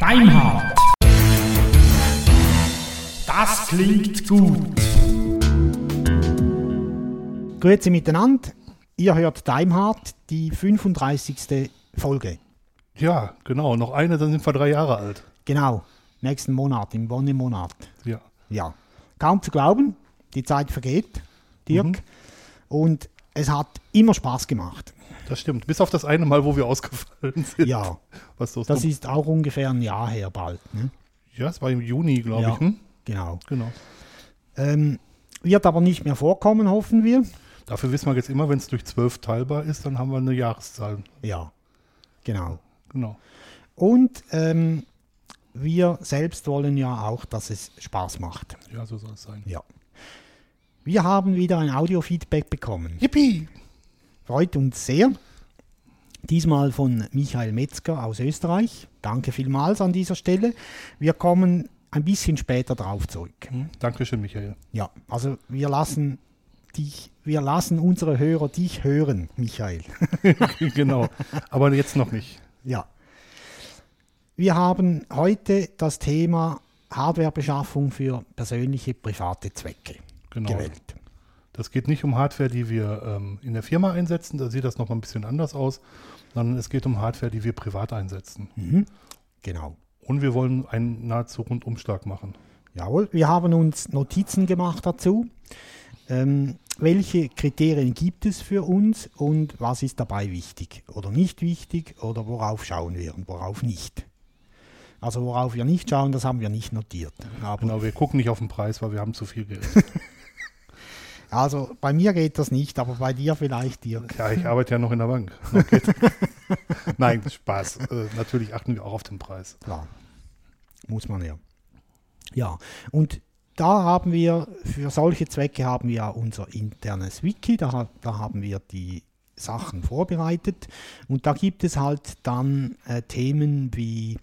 Deinhard. Das klingt gut. Grüezi miteinander. Ihr hört Daimhardt, die 35. Folge. Ja, genau. Noch eine, dann sind wir drei Jahre alt. Genau, nächsten Monat, im Wonnemonat. Ja. Ja, kaum zu glauben, die Zeit vergeht, Dirk. Mhm. Und es hat immer Spaß gemacht. Das stimmt. Bis auf das eine Mal, wo wir ausgefallen sind. Ja, Was das, das ist auch ungefähr ein Jahr her bald. Ne? ja, es war im Juni, glaube Ja. ich. Hm? Genau. Genau. Ähm, wird aber nicht mehr vorkommen, hoffen wir. Dafür wissen wir jetzt immer, wenn es durch zwölf teilbar ist, dann haben wir eine Jahreszahl. Ja, genau. Genau. Und ähm, wir selbst wollen ja auch, dass es Spaß macht. Ja, so soll es sein. Ja. Wir haben wieder ein Audio-Feedback bekommen. Yippie! Freut uns sehr. Diesmal von Michael Metzger aus Österreich. Danke vielmals an dieser Stelle. Wir kommen ein bisschen später drauf zurück. Dankeschön, Michael. Ja, also wir lassen dich, wir lassen unsere Hörer dich hören, Michael. genau. Aber jetzt noch nicht. Ja. Wir haben heute das Thema Hardwarebeschaffung für persönliche private Zwecke Genau. gewählt. Das geht nicht um Hardware, die wir ähm, in der Firma einsetzen. Da sieht das noch mal ein bisschen anders aus. Sondern es geht um Hardware, die wir privat einsetzen. Mhm. Genau. Und wir wollen einen nahezu Rundumschlag machen. Jawohl, wir haben uns Notizen gemacht dazu. Ähm, welche Kriterien gibt es für uns und was ist dabei wichtig oder nicht wichtig oder worauf schauen wir und worauf nicht? Also worauf wir nicht schauen, das haben wir nicht notiert. Aber Genau, wir gucken nicht auf den Preis, weil wir haben zu viel Geld. also bei mir geht das nicht, aber bei dir vielleicht, Dirk. Ja, ich arbeite ja noch in der Bank. Nein, Spaß. Äh, natürlich achten wir auch auf den Preis. Klar, muss man ja. Ja, und da haben wir, für solche Zwecke haben wir ja unser internes Wiki, da, da haben wir die Sachen vorbereitet und da gibt es halt dann äh, Themen wie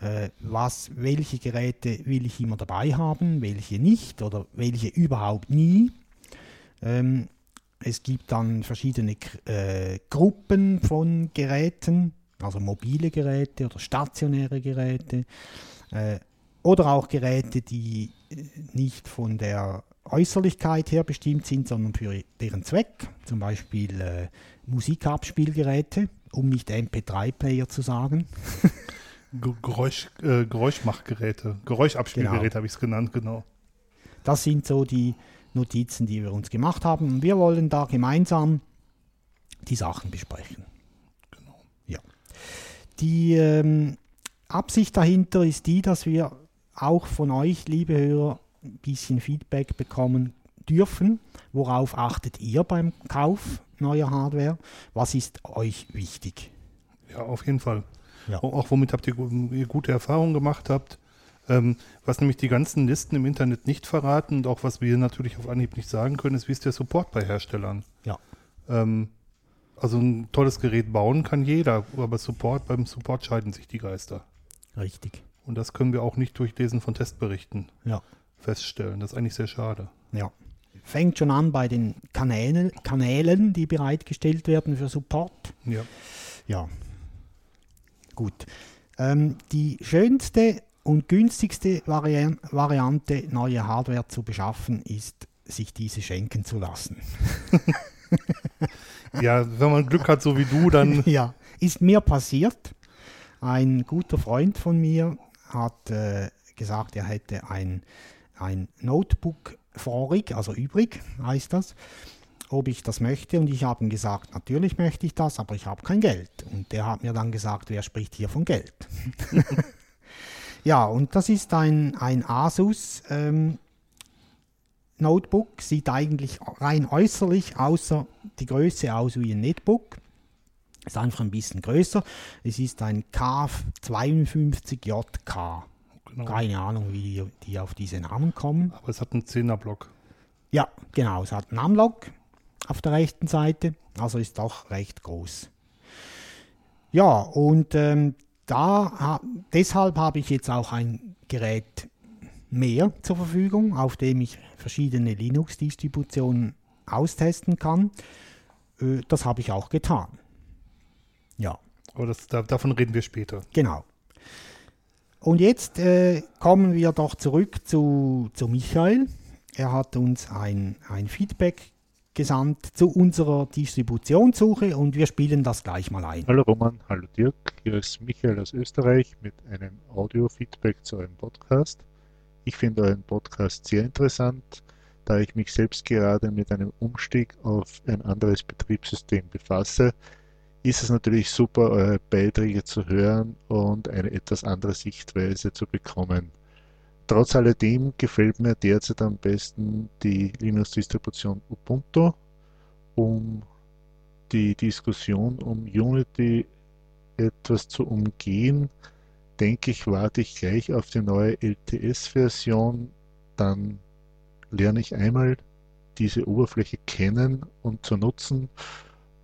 äh, was, welche Geräte will ich immer dabei haben, welche nicht oder welche überhaupt nie. Ähm, es gibt dann verschiedene äh, Gruppen von Geräten, also mobile Geräte oder stationäre Geräte äh, oder auch Geräte, die äh, nicht von der Äußerlichkeit her bestimmt sind, sondern für deren Zweck, zum Beispiel äh, Musikabspielgeräte, um nicht MP3-Player zu sagen. Ge- Geräusch, äh, Geräuschmachgeräte, Geräuschabspielgeräte Genau. habe ich es genannt, genau. Das sind so die Notizen, die wir uns gemacht haben. Und wir wollen da gemeinsam die Sachen besprechen. Genau. Ja. Die ähm, Absicht dahinter ist die, dass wir auch von euch, liebe Hörer, ein bisschen Feedback bekommen dürfen. Worauf achtet ihr beim Kauf neuer Hardware? Was ist euch wichtig? Ja, auf jeden Fall. Ja. Auch, womit habt ihr, ihr gute Erfahrungen gemacht habt. Ähm, was nämlich die ganzen Listen im Internet nicht verraten und auch was wir natürlich auf Anhieb nicht sagen können, ist, wie ist der Support bei Herstellern. Ja. Ähm, also ein tolles Gerät bauen kann jeder, aber Support, beim Support scheiden sich die Geister. Richtig. Und das können wir auch nicht durch Lesen von Testberichten Ja. feststellen. Das ist eigentlich sehr schade. Ja. Fängt schon an bei den Kanälen, Kanälen, die bereitgestellt werden für Support. Ja. Ja. Gut. Ähm, die schönste und günstigste Varian Variante, neue Hardware zu beschaffen, ist, sich diese schenken zu lassen. ja, wenn man Glück hat, so wie du, dann ja, ist mir passiert. Ein guter Freund von mir hat äh, gesagt, er hätte ein, ein Notebook vorig, also übrig heißt das, ob ich das möchte. Und ich habe ihm gesagt, natürlich möchte ich das, aber ich habe kein Geld. Und der hat mir dann gesagt, wer spricht hier von Geld? ja, und das ist ein, ein Asus ähm, Notebook, sieht eigentlich rein äußerlich außer die Größe aus wie ein Netbook. Ist einfach ein bisschen größer. Es ist ein K52JK. genau. Keine Ahnung, wie die, auf diese Namen kommen. Aber es hat einen 10er-Block. Ja, genau. Es hat einen Unlock auf der rechten Seite. Also ist doch recht groß. Ja, und ähm, da, ha- deshalb habe ich jetzt auch ein Gerät mehr zur Verfügung, auf dem ich verschiedene Linux-Distributionen austesten kann. Äh, das habe ich auch getan. Ja, Aber das, da, davon reden wir später. genau. Und jetzt äh, kommen wir doch zurück zu, zu Michael. Er hat uns ein, ein Feedback gesandt zu unserer Distributionssuche und wir spielen das gleich mal ein. Hallo Roman, hallo Dirk, hier ist Michael aus Österreich mit einem Audio-Feedback zu eurem Podcast. Ich finde euren Podcast sehr interessant, da ich mich selbst gerade mit einem Umstieg auf ein anderes Betriebssystem befasse. Ist es natürlich super, eure Beiträge zu hören und eine etwas andere Sichtweise zu bekommen. Trotz alledem gefällt mir derzeit am besten die Linux-Distribution Ubuntu, um die Diskussion um Unity etwas zu umgehen, denke ich, warte ich gleich auf die neue LTS-Version, dann lerne ich einmal diese Oberfläche kennen und zu nutzen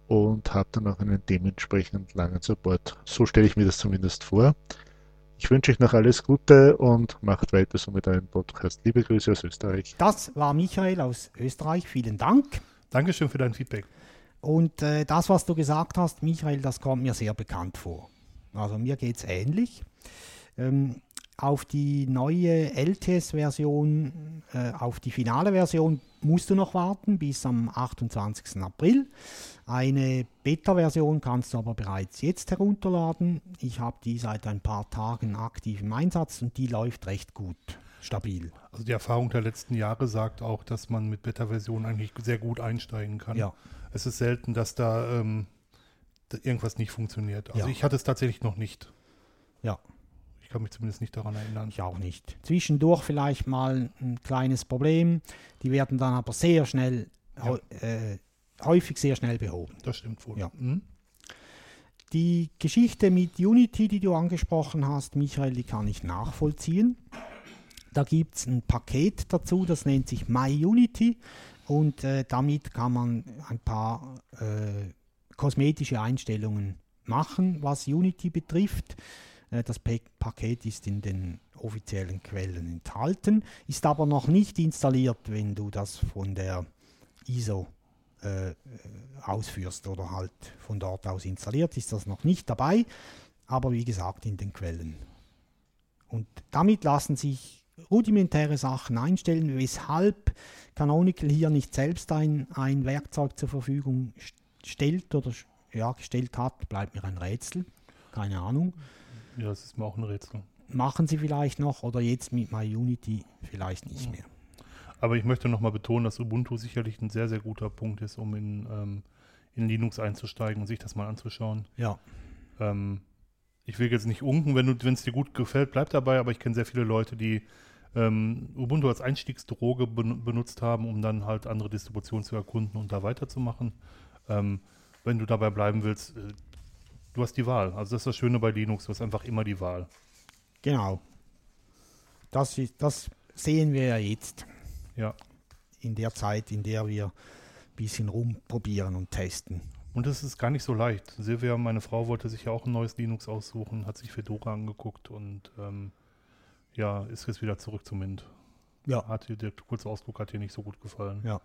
und habe dann auch einen dementsprechend langen Support. So stelle ich mir das zumindest vor. Ich wünsche euch noch alles Gute und macht weiter so mit eurem Podcast. Liebe Grüße aus Österreich. Das war Michael aus Österreich. Vielen Dank. Dankeschön für dein Feedback. Und äh, das, was du gesagt hast, Michael, das kommt mir sehr bekannt vor. Also mir geht es ähnlich. Ähm, auf die neue LTS-Version, äh, auf die finale Version musst du noch warten bis am 28. April. Eine Beta-Version kannst du aber bereits jetzt herunterladen. Ich habe die seit ein paar Tagen aktiv im Einsatz und die läuft recht gut, stabil. Also die Erfahrung der letzten Jahre sagt auch, dass man mit Beta-Versionen eigentlich sehr gut einsteigen kann. Ja. Es ist selten, dass da, ähm, irgendwas nicht funktioniert. Also Ja. ich hatte es tatsächlich noch nicht. Ja. Ich kann mich zumindest nicht daran erinnern. Ich auch nicht. Zwischendurch vielleicht mal ein kleines Problem. Die werden dann aber sehr schnell, Ja. äh, häufig sehr schnell behoben. Das stimmt wohl. Ja. Mhm. Die Geschichte mit Unity, die du angesprochen hast, Michael, die kann ich nachvollziehen. Da gibt es ein Paket dazu, das nennt sich MyUnity und äh, damit kann man ein paar äh, kosmetische Einstellungen machen, was Unity betrifft. Äh, das Pa- Paket ist in den offiziellen Quellen enthalten, ist aber noch nicht installiert, wenn du das von der ISO äh, ausführst oder halt von dort aus installiert, ist das noch nicht dabei, aber wie gesagt in den Quellen. Und damit lassen sich rudimentäre Sachen einstellen, weshalb Canonical hier nicht selbst ein, ein Werkzeug zur Verfügung st- stellt oder ja, gestellt hat, bleibt mir ein Rätsel. Keine Ahnung. Ja, das ist mir auch ein Rätsel. Machen sie vielleicht noch oder jetzt mit MyUnity vielleicht nicht mehr. Aber ich möchte nochmal betonen, dass Ubuntu sicherlich ein sehr, sehr guter Punkt ist, um in, ähm, in Linux einzusteigen und sich das mal anzuschauen. Ja, Ähm, ich will jetzt nicht unken, wenn es dir gut gefällt, bleib dabei, aber ich kenne sehr viele Leute, die ähm, Ubuntu als Einstiegsdroge ben benutzt haben, um dann halt andere Distributionen zu erkunden und da weiterzumachen. Ähm, wenn du dabei bleiben willst, äh, du hast die Wahl. Also das ist das Schöne bei Linux, du hast einfach immer die Wahl. genau. Das, ist, das sehen wir ja jetzt. Ja. in der Zeit, in der wir ein bisschen rumprobieren und testen. Und es ist gar nicht so leicht. Silvia, meine Frau, wollte sich ja auch ein neues Linux aussuchen, hat sich Fedora angeguckt und ähm, ja, ist jetzt wieder zurück zum Mint. Ja. Hat ihr, der kurze Ausflug hat ihr nicht so gut gefallen. Ja.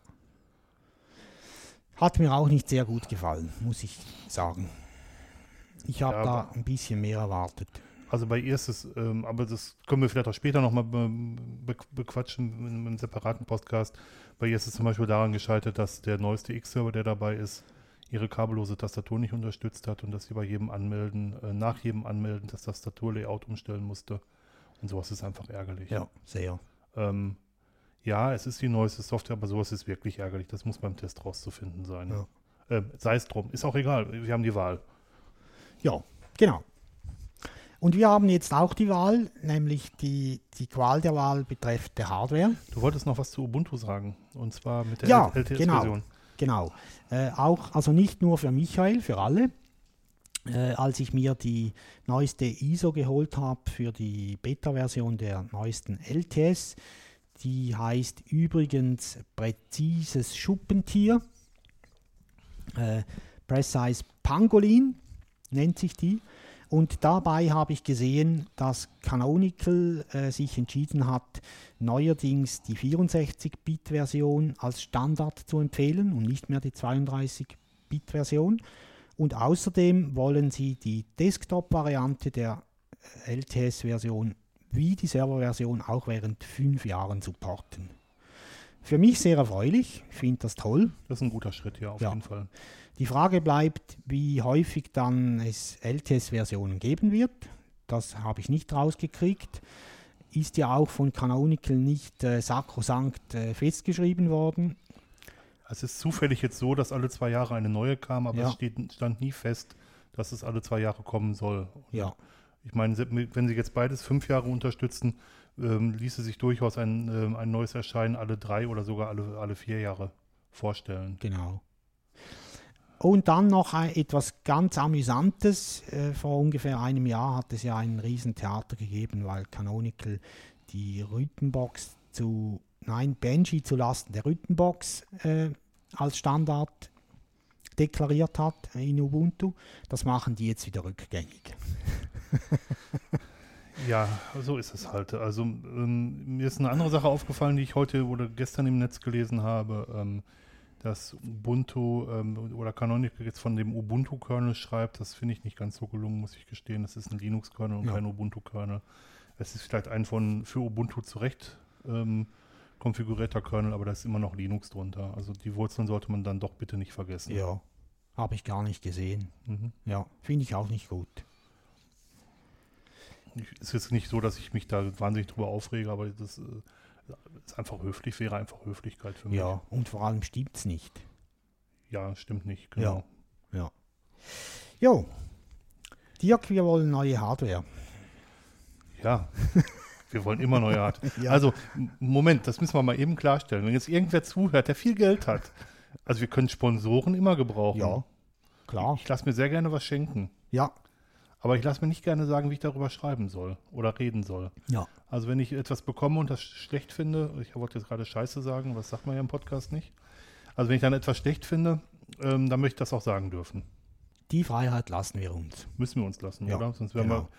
Hat mir auch nicht sehr gut gefallen, muss ich sagen. Ich habe Ja, da ein bisschen mehr erwartet. Also bei ihr ist es, ähm, aber das können wir vielleicht auch später nochmal be be bequatschen in einem separaten Podcast. Bei ihr ist es zum Beispiel daran gescheitert, dass der neueste X-Server, der dabei ist, ihre kabellose Tastatur nicht unterstützt hat und dass sie bei jedem Anmelden, äh, nach jedem Anmelden das Tastaturlayout umstellen musste. Und sowas ist einfach ärgerlich. Ja, sehr. Ähm, ja, es ist die neueste Software, aber sowas ist wirklich ärgerlich. Das muss beim Test rauszufinden sein. Ja. Ähm, sei es drum, ist auch egal. Wir haben die Wahl. Ja, genau. Und wir haben jetzt auch die Wahl, nämlich die, die Qual der Wahl betreffend der Hardware. Du wolltest noch was zu Ubuntu sagen. Und zwar mit der Ja, LTS-Version. Genau. Äh, auch, also nicht nur für Michael, für alle. Äh, als ich mir die neueste ISO geholt habe für die Beta-Version der neuesten LTS, die heißt übrigens Präzises Schuppentier. Äh, Precise Pangolin nennt sich die. Und dabei habe ich gesehen, dass Canonical äh, sich entschieden hat, neuerdings die 64-Bit-Version als Standard zu empfehlen und nicht mehr die 8-Bit-Version. Und außerdem wollen sie die Desktop-Variante der LTS-Version wie die Server-Version auch während fünf Jahren supporten. Für mich sehr erfreulich, ich finde das toll. Das ist ein guter Schritt, ja, auf Ja. jeden Fall. Die Frage bleibt, wie häufig dann es LTS-Versionen geben wird. Das habe ich nicht rausgekriegt. Ist ja auch von Canonical nicht äh, sakrosankt äh, festgeschrieben worden. Es ist zufällig jetzt so, dass alle zwei Jahre eine neue kam, aber Ja. es steht, stand nie fest, dass es alle zwei Jahre kommen soll. Ja, Ich meine, wenn sie jetzt beides fünf Jahre unterstützen, ähm, ließe sich durchaus ein, ähm, ein neues Erscheinen alle drei oder sogar alle, alle vier Jahre vorstellen. genau. Und dann noch etwas ganz Amüsantes. Äh, vor ungefähr einem Jahr hat es ja ein Riesentheater gegeben, weil Canonical die Rhythmbox zu, nein, Benji zu Lasten der Rhythmbox äh, als Standard deklariert hat in Ubuntu. Das machen die jetzt wieder rückgängig. Ja, so ist es halt. Also ähm, mir ist eine andere Sache aufgefallen, die ich heute oder gestern im Netz gelesen habe, ähm, dass Ubuntu ähm, oder Canonical jetzt von dem Ubuntu-Kernel schreibt. Das finde ich nicht ganz so gelungen, muss ich gestehen. Das ist ein Linux-Kernel und Ja. kein Ubuntu-Kernel. Es ist vielleicht ein von für Ubuntu zurecht ähm, konfigurierter Kernel, aber da ist immer noch Linux drunter. Also die Wurzeln sollte man dann doch bitte nicht vergessen. Ja, habe ich gar nicht gesehen. Mhm. Ja, finde ich auch nicht gut. Es ist nicht so, dass ich mich da wahnsinnig drüber aufrege, aber das äh, ist einfach höflich, wäre einfach Höflichkeit für mich. Ja, und vor allem stimmt es nicht. Ja, stimmt nicht, genau. Ja. Jo, Dirk, wir wollen neue Hardware. Ja, wir wollen immer neue Art. Ja. Also, Moment, das müssen wir mal eben klarstellen. Wenn jetzt irgendwer zuhört, der viel Geld hat, also wir können Sponsoren immer gebrauchen. Ja, klar. Ich lasse mir sehr gerne was schenken. Ja, Aber ich lasse mir nicht gerne sagen, wie ich darüber schreiben soll oder reden soll. ja. Also wenn ich etwas bekomme und das schlecht finde, ich wollte jetzt gerade Scheiße sagen, was sagt man ja im Podcast nicht. Also wenn ich dann etwas schlecht finde, ähm, dann möchte ich das auch sagen dürfen. Die Freiheit lassen wir uns. Müssen wir uns lassen, Ja, oder? Sonst genau. wir,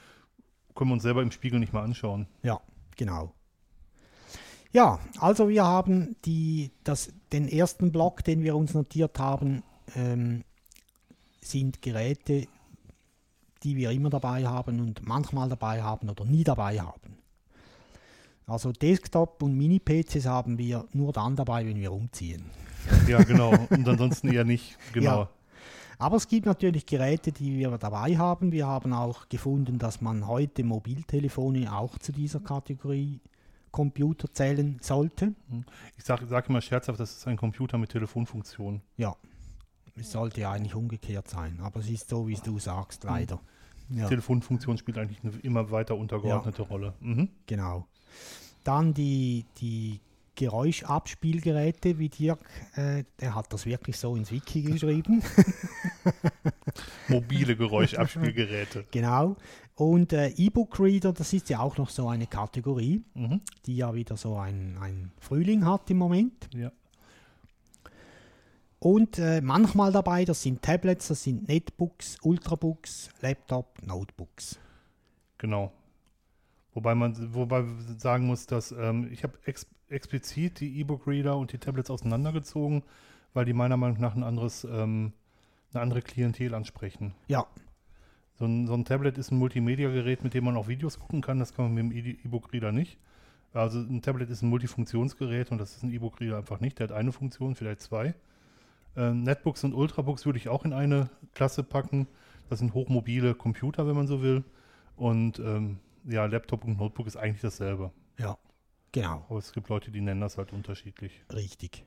können wir uns selber im Spiegel nicht mal anschauen. Ja, genau. Ja, also wir haben die, das, den ersten Block, den wir uns notiert haben, ähm, sind Geräte, die wir immer dabei haben und manchmal dabei haben oder nie dabei haben. Also Desktop und Mini-PCs haben wir nur dann dabei, wenn wir umziehen. Ja, genau. Und ansonsten eher nicht. Genau. Ja. Aber es gibt natürlich Geräte, die wir dabei haben. Wir haben auch gefunden, dass man heute Mobiltelefone auch zu dieser Kategorie Computer zählen sollte. Ich sage sag immer scherzhaft, das ist ein Computer mit Telefonfunktion. Ja, es sollte ja eigentlich umgekehrt sein, aber es ist so, wie es du sagst, leider. Ja, Telefonfunktion spielt eigentlich eine immer weiter untergeordnete Rolle. Mhm. genau. Dann die, die Geräuschabspielgeräte, wie Dirk, äh, der hat das wirklich so ins Wiki geschrieben. Mobile Geräuschabspielgeräte. genau. Und äh, E-Book-Reader, das ist ja auch noch so eine Kategorie, Mhm. die ja wieder so ein, ein Frühling hat im Moment. Ja. Und äh, manchmal dabei, das sind Tablets, das sind Netbooks, Ultrabooks, Laptop, Notebooks. Genau. Wobei man wobei sagen muss, dass ähm, ich habe ex explizit die E-Book-Reader und die Tablets auseinandergezogen, weil die meiner Meinung nach ein anderes, ähm, eine andere Klientel ansprechen. Ja, So ein, so ein Tablet ist ein Multimedia-Gerät, mit dem man auch Videos gucken kann. Das kann man mit dem E- E-Book-Reader nicht. Also ein Tablet ist ein Multifunktionsgerät und das ist ein E-Book-Reader einfach nicht. Der hat eine Funktion, vielleicht zwei. Ähm, Netbooks und Ultrabooks würde ich auch in eine Klasse packen. Das sind hochmobile Computer, wenn man so will. Und ähm, ja, Laptop und Notebook ist eigentlich dasselbe. ja, genau, Aber es gibt Leute, die nennen das halt unterschiedlich. richtig.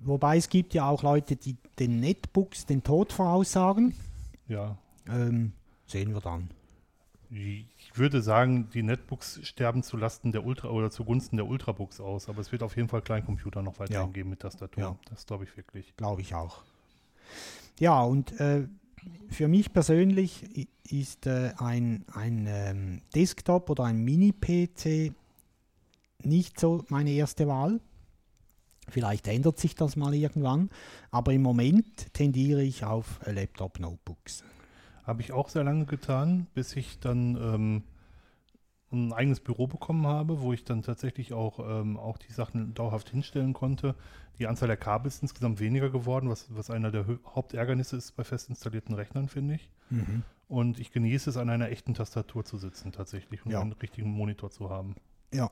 Wobei es gibt ja auch Leute, die den Netbooks den Tod voraussagen. Ja, Ähm, sehen wir dann. Ich würde sagen, die Netbooks sterben zu Lasten der Ultra oder zugunsten der Ultrabooks aus, aber es wird auf jeden Fall Kleincomputer noch weiterhin Ja. geben mit Tastatur. Ja. Das glaube ich wirklich. Glaube ich auch. Ja, und äh, für mich persönlich ist äh, ein, ein ähm, Desktop oder ein Mini-PC nicht so meine erste Wahl. Vielleicht ändert sich das mal irgendwann, aber im Moment tendiere ich auf Laptop-Notebooks. Habe ich auch sehr lange getan, bis ich dann ähm, ein eigenes Büro bekommen habe, wo ich dann tatsächlich auch, ähm, auch die Sachen dauerhaft hinstellen konnte. Die Anzahl der Kabel ist insgesamt weniger geworden, was, was einer der Hauptärgernisse ist bei fest installierten Rechnern, finde ich. Mhm. Und ich genieße es, an einer echten Tastatur zu sitzen tatsächlich und Ja. einen richtigen Monitor zu haben. Ja.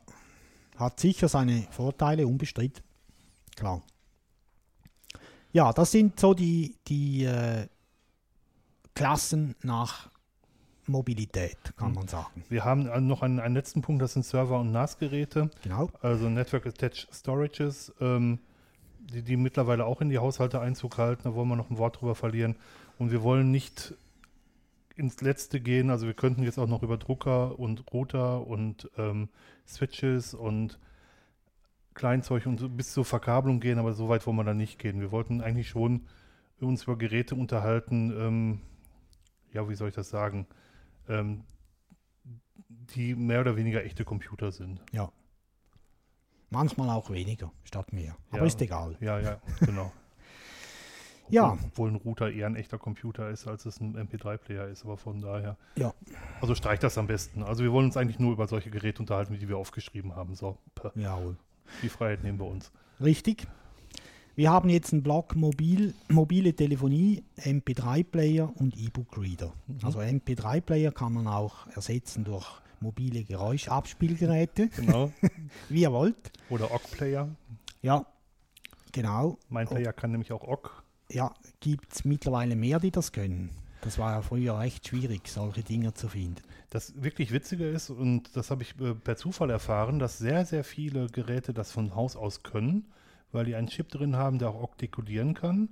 Hat sicher seine Vorteile, unbestritten. Klar. Ja, das sind so die, die äh, Klassen nach Mobilität, kann man sagen. Wir haben äh, noch einen, einen letzten Punkt, das sind Server- und NAS-Geräte. Genau. Also Network Attached Storages, ähm, die, die mittlerweile auch in die Haushalte Einzug halten. Da wollen wir noch ein Wort drüber verlieren. Und wir wollen nicht ins Letzte gehen. Also wir könnten jetzt auch noch über Drucker und Router und ähm, Switches und Kleinzeug und bis zur Verkabelung gehen, aber so weit wollen wir da nicht gehen. Wir wollten eigentlich schon uns über Geräte unterhalten, ähm, ja, wie soll ich das sagen, ähm, die mehr oder weniger echte Computer sind. Ja. Manchmal auch weniger statt mehr. Aber Ja. ist egal. Ja, ja, genau. Ja. Obwohl- ein Router eher ein echter Computer ist, als es ein MP3-Player ist, aber von daher. Ja. Also streicht das am besten. Also wir wollen uns eigentlich nur über solche Geräte unterhalten, die wir aufgeschrieben haben. So, Jawohl. die Freiheit nehmen wir uns. Richtig. Wir haben jetzt einen Block Mobil, mobile Telefonie, MP3-Player und E-Book-Reader. Mhm. Also MP3-Player kann man auch ersetzen durch mobile Geräuschabspielgeräte, Genau. wie ihr wollt. Oder OGG-Player. Ja, genau. Mein Player kann nämlich auch OGG. Ja, gibt es mittlerweile mehr, die das können. Das war ja früher recht schwierig, solche Dinge zu finden. Das wirklich Witzige ist, und das habe ich äh, per Zufall erfahren, dass sehr, sehr viele Geräte das von Haus aus können, weil die einen Chip drin haben, der auch OGG dekodieren kann.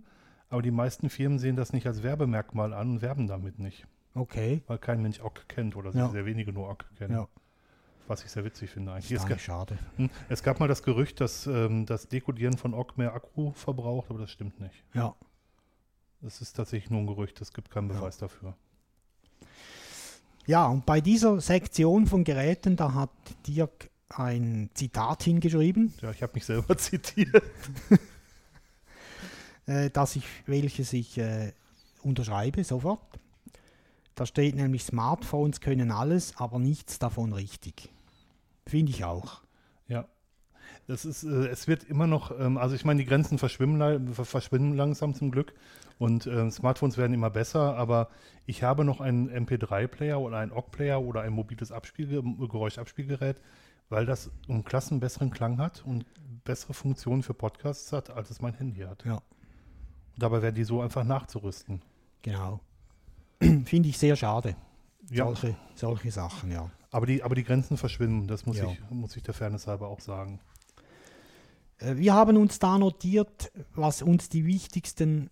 Aber die meisten Firmen sehen das nicht als Werbemerkmal an und werben damit nicht. Okay. Weil kein Mensch OGG kennt oder Ja. sehr wenige nur OGG kennen. Ja, Was ich sehr witzig finde eigentlich. ist Es, eigentlich ga, schade. hm, es gab mal das Gerücht, dass ähm, das Dekodieren von OGG mehr Akku verbraucht, aber das stimmt nicht. Ja. Das ist tatsächlich nur ein Gerücht, es gibt keinen Ja. Beweis dafür. Ja, und bei dieser Sektion von Geräten, da hat Dirk ein Zitat hingeschrieben, Ja, ich habe mich selber zitiert. äh, dass ich, welches ich äh, unterschreibe sofort. Da steht nämlich, Smartphones können alles, aber nichts davon richtig. Finde ich auch. Ja. Das ist, äh, es wird immer noch, ähm, also ich meine, die Grenzen verschwimmen, lei- ver- verschwinden langsam zum Glück und ähm, Smartphones werden immer besser, aber ich habe noch einen MP3-Player oder einen OGG-Player oder ein mobiles Abspielge Geräuschabspielgerät, weil das einen klassen besseren Klang hat und bessere Funktionen für Podcasts hat, als es mein Handy hat. Ja. Und dabei werden die so einfach nachzurüsten. Genau. Finde ich sehr schade. Ja, Solche, solche Sachen, ja. aber die, aber die Grenzen verschwimmen, das muss, Ja. ich, muss ich der Fairness halber auch sagen. Äh, Wir haben uns da notiert, was uns die wichtigsten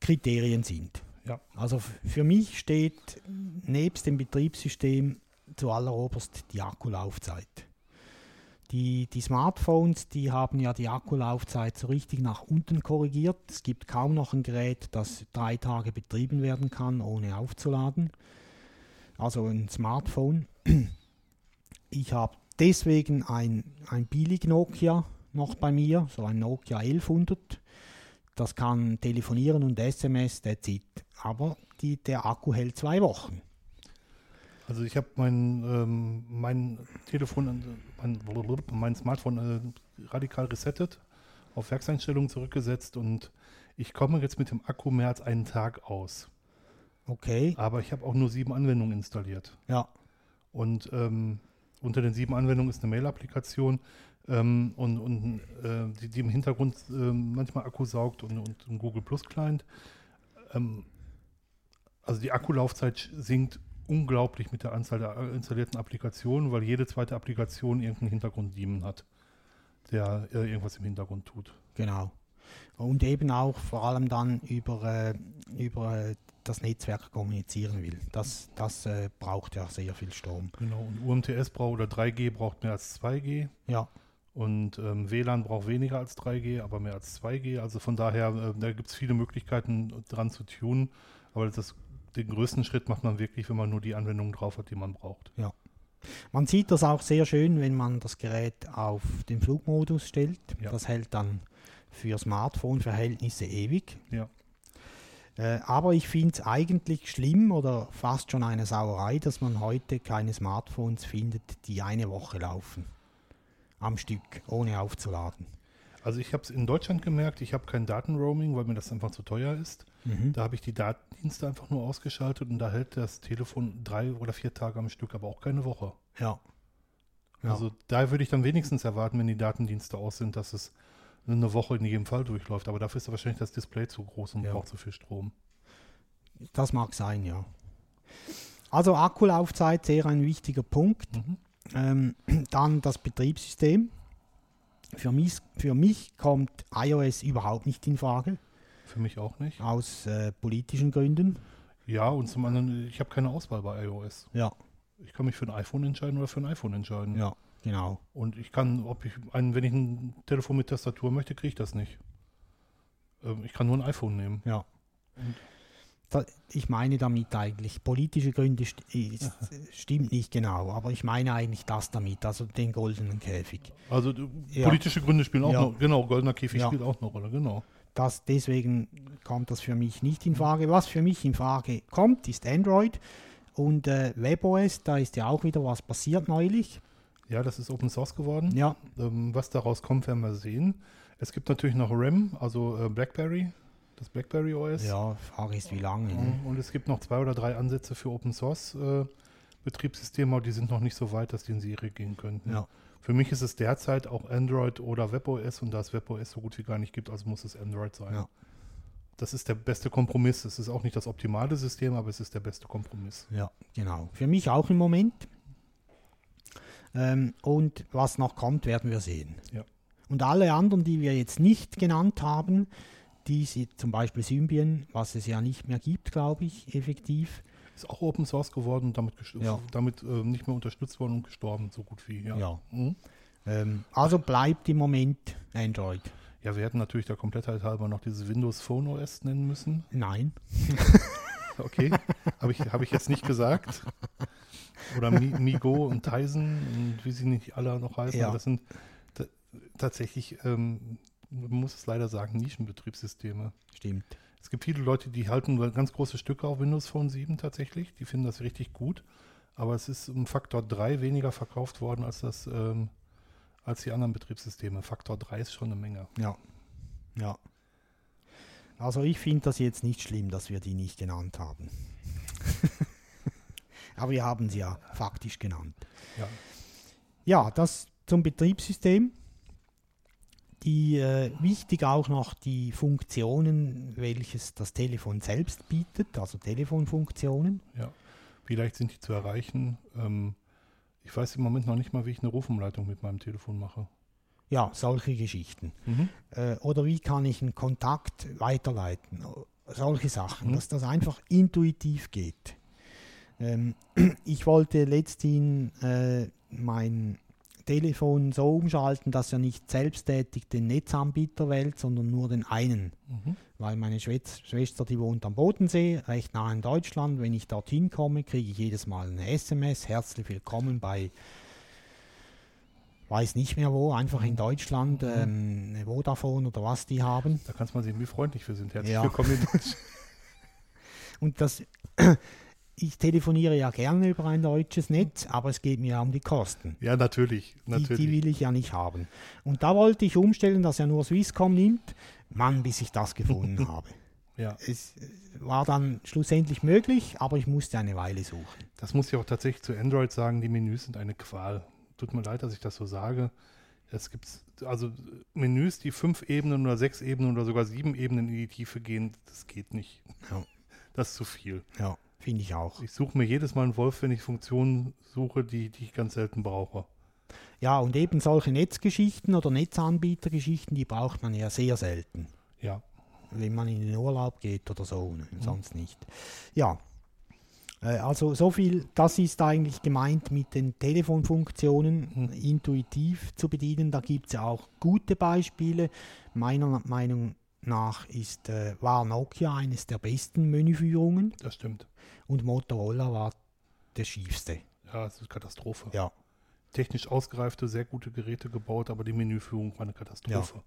Kriterien sind. Ja. Also für mich steht nebst dem Betriebssystem zualleroberst die Akkulaufzeit. Die, die Smartphones, die haben ja die Akkulaufzeit so richtig nach unten korrigiert. Es gibt kaum noch ein Gerät, das drei Tage betrieben werden kann, ohne aufzuladen. Also ein Smartphone. Ich habe deswegen ein, ein billig Nokia noch bei mir, so ein Nokia 1100. Das kann telefonieren und SMS, that's it. Aber die, der Akku hält zwei Wochen. Also ich habe mein, ähm, mein Telefon, äh, mein, mein Smartphone äh, radikal resettet, auf Werkseinstellungen zurückgesetzt und ich komme jetzt mit dem Akku mehr als einen Tag aus. Okay, Aber ich habe auch nur sieben Anwendungen installiert. ja, Und ähm, unter den sieben Anwendungen ist eine Mail-Applikation ähm, und, und äh, die, die im Hintergrund ähm, manchmal Akku saugt und, und ein Google Plus Client. Ähm, also die Akkulaufzeit sinkt unglaublich mit der Anzahl der äh, installierten Applikationen, weil jede zweite Applikation irgendeinen Hintergrunddaemon hat, der äh, irgendwas im Hintergrund tut. genau. Und eben auch vor allem dann über, äh, über äh, das Netzwerk kommunizieren will. Das, das äh, braucht ja sehr viel Strom. Genau. Und UMTS braucht oder 3G braucht mehr als 2G. Ja, Und ähm, WLAN braucht weniger als 3G, aber mehr als 2G. Also von daher, äh, da gibt es viele Möglichkeiten dran zu tunen. Aber das, den größten Schritt macht man wirklich, wenn man nur die Anwendungen drauf hat, die man braucht. man sieht das auch sehr schön, wenn man das Gerät auf den Flugmodus stellt. Ja. Das hält dann für Smartphone-Verhältnisse ewig. Ja. Äh, aber ich finde es eigentlich schlimm oder fast schon eine Sauerei, dass man heute keine Smartphones findet, die eine Woche laufen. Am Stück, ohne aufzuladen. Also ich habe es in Deutschland gemerkt, ich habe kein Datenroaming, weil mir das einfach zu teuer ist. Mhm. Da habe ich die Datendienste einfach nur ausgeschaltet und da hält das Telefon drei oder vier Tage am Stück, aber auch keine Woche. Ja. Ja. Also da würde ich dann wenigstens erwarten, wenn die Datendienste aus sind, dass es eine Woche in jedem Fall durchläuft. Aber dafür ist wahrscheinlich das Display zu groß und Ja. braucht zu viel Strom. Das mag sein, ja. Also Akkulaufzeit, sehr ein wichtiger Punkt. Mhm. Ähm, dann das Betriebssystem. Für mich, für mich kommt iOS überhaupt nicht in Frage, Für mich auch nicht. aus äh, politischen Gründen. Ja, und zum anderen, ich habe keine Auswahl bei iOS. Ja, Ich kann mich für ein iPhone entscheiden oder für ein iPhone entscheiden. ja, genau. Und ich kann, ob ich ein, wenn ich ein Telefon mit Tastatur möchte, kriege ich das nicht. Ähm, ich kann nur ein iPhone nehmen. Ja. Und- ich meine damit eigentlich, politische Gründe st ist, stimmt nicht genau, aber ich meine eigentlich das damit, also den goldenen Käfig. Also Ja. politische Gründe spielen auch Ja. noch, genau, goldener Käfig Ja. spielt auch eine Rolle, genau. Das, deswegen kommt das für mich nicht in Frage. Was für mich in Frage kommt, ist Android und äh, WebOS. Da ist ja auch wieder was passiert neulich. Ja, das ist Open Source geworden. Ja, Ähm, was daraus kommt, werden wir sehen. Es gibt natürlich noch RAM, also äh, BlackBerry, das BlackBerry OS. ja Frage ist wie lange. Ne? Und es gibt noch zwei oder drei Ansätze für Open Source äh, Betriebssysteme, aber die sind noch nicht so weit, dass die in Serie gehen könnten. Ja. Für mich ist es derzeit auch Android oder WebOS und da es WebOS so gut wie gar nicht gibt, also muss es Android sein. Ja. Das ist der beste Kompromiss. Es ist auch nicht das optimale System, aber es ist der beste Kompromiss. Ja, genau. Für mich auch im Moment. Ähm, und was noch kommt, werden wir sehen. Ja. Und alle anderen, die wir jetzt nicht genannt haben, die sind zum Beispiel Symbian, was es ja nicht mehr gibt, glaube ich, effektiv. Ist auch Open Source geworden und damit, Ja. damit äh, nicht mehr unterstützt worden und gestorben, so gut wie. Ja, Ja. Mhm. Ähm, also bleibt im Moment Android. ja wir hätten natürlich der Komplettheit halber noch dieses Windows Phone OS nennen müssen. Nein. Okay, habe ich, hab ich jetzt nicht gesagt. Oder Mi, Migo und Tizen und wie sie nicht alle noch heißen. Ja. Das sind ta- tatsächlich, ähm, man muss es leider sagen, Nischenbetriebssysteme. Stimmt. Es gibt viele Leute, die halten ganz große Stücke auf Windows Phone 7 tatsächlich. Die finden das richtig gut. Aber es ist um Faktor 3 weniger verkauft worden als, das, ähm, als die anderen Betriebssysteme. Faktor 3 ist schon eine Menge. Ja. Ja. Also ich finde das jetzt nicht schlimm, dass wir die nicht genannt haben. Aber wir haben sie ja faktisch genannt. Ja. Ja, das zum Betriebssystem. Die äh, wichtig auch noch die Funktionen, welches das Telefon selbst bietet, also Telefonfunktionen. Ja, wie leicht sind die zu erreichen? Ähm, ich weiß im Moment noch nicht mal, wie ich eine Rufumleitung mit meinem Telefon mache. Ja, solche Geschichten. Äh, oder wie kann ich einen Kontakt weiterleiten? Solche Sachen, Mhm. dass das einfach intuitiv geht. Ähm, ich wollte letzthin äh, mein Telefon so umschalten, dass er nicht selbsttätig den Netzanbieter wählt, sondern nur den einen. Mhm. Weil meine Schwez- Schwester, die wohnt am Bodensee, recht nah in Deutschland. Wenn ich dorthin komme, kriege ich jedes Mal eine SMS. Herzlich willkommen bei, weiß nicht mehr wo, einfach in Deutschland, ähm, eine Vodafone oder was die haben. Da kannst mal sehen, wie freundlich wir sind. Herzlich Ja. willkommen in Deutschland. Und das, ich telefoniere ja gerne über ein deutsches Netz, aber es geht mir ja um die Kosten. Ja, natürlich. Die, natürlich. die will ich ja nicht haben. Und da wollte ich umstellen, dass er nur Swisscom nimmt. Mann, bis ich das gefunden habe. ja, Es äh, war dann schlussendlich möglich, aber ich musste eine Weile suchen. das muss ich auch tatsächlich zu Android sagen. Die Menüs sind eine Qual. Tut mir leid, dass ich das so sage. Es gibt also Menüs, die fünf Ebenen oder sechs Ebenen oder sogar sieben Ebenen in die Tiefe gehen. Das geht nicht. Ja. Das ist zu viel. Ja, finde ich auch. Ich suche mir jedes Mal einen Wolf, wenn ich Funktionen suche, die, die ich ganz selten brauche. Ja, und eben solche Netzgeschichten oder Netzanbietergeschichten, die braucht man ja sehr selten, Ja, wenn man in den Urlaub geht oder so, ne, sonst nicht. Ja, äh, also so viel, das ist eigentlich gemeint mit den Telefonfunktionen Mhm. intuitiv zu bedienen. Da gibt es ja auch gute Beispiele. Meiner Meinung nach ist, äh, war Nokia eines der besten Menüführungen das stimmt. Und Motorola war der schiefste. Ja, es ist Katastrophe. Ja. Technisch ausgereifte, sehr gute Geräte gebaut, aber die Menüführung war eine Katastrophe.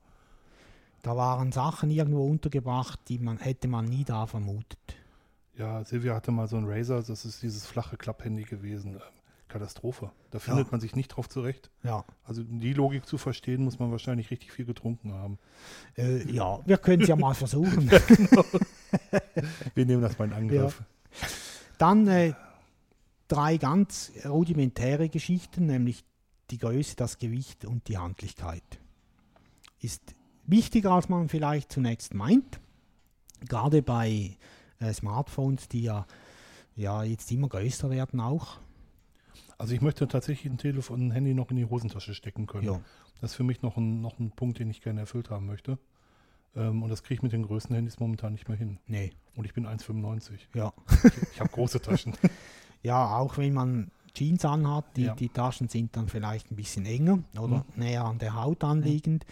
Da waren Sachen irgendwo untergebracht, die man hätte man nie da vermutet. Ja, Silvia hatte mal so ein Razer, das ist dieses flache Klapphandy gewesen. Ähm, Katastrophe. Da findet Ja. man sich nicht drauf zurecht. Ja, Also um die Logik zu verstehen, muss man wahrscheinlich richtig viel getrunken haben. äh, ja wir können es ja mal versuchen. Wir nehmen das mal in Angriff. Dann äh, drei ganz rudimentäre Geschichten, nämlich die Größe, das Gewicht und die Handlichkeit. Ist wichtiger, als man vielleicht zunächst meint. Gerade bei äh, Smartphones, die ja, ja jetzt immer größer werden auch. Also ich möchte tatsächlich ein Telefon, ein Handy noch in die Hosentasche stecken können. Ja, Das ist für mich noch ein, noch ein Punkt, den ich gerne erfüllt haben möchte. Ähm, und das kriege ich mit den größten Handys momentan nicht mehr hin. nee, Und ich bin 1,95. ja. Ich, ich habe große Taschen. Ja, auch wenn man Jeans anhat, die, Ja. die Taschen sind dann vielleicht ein bisschen enger oder näher an der Haut anliegend.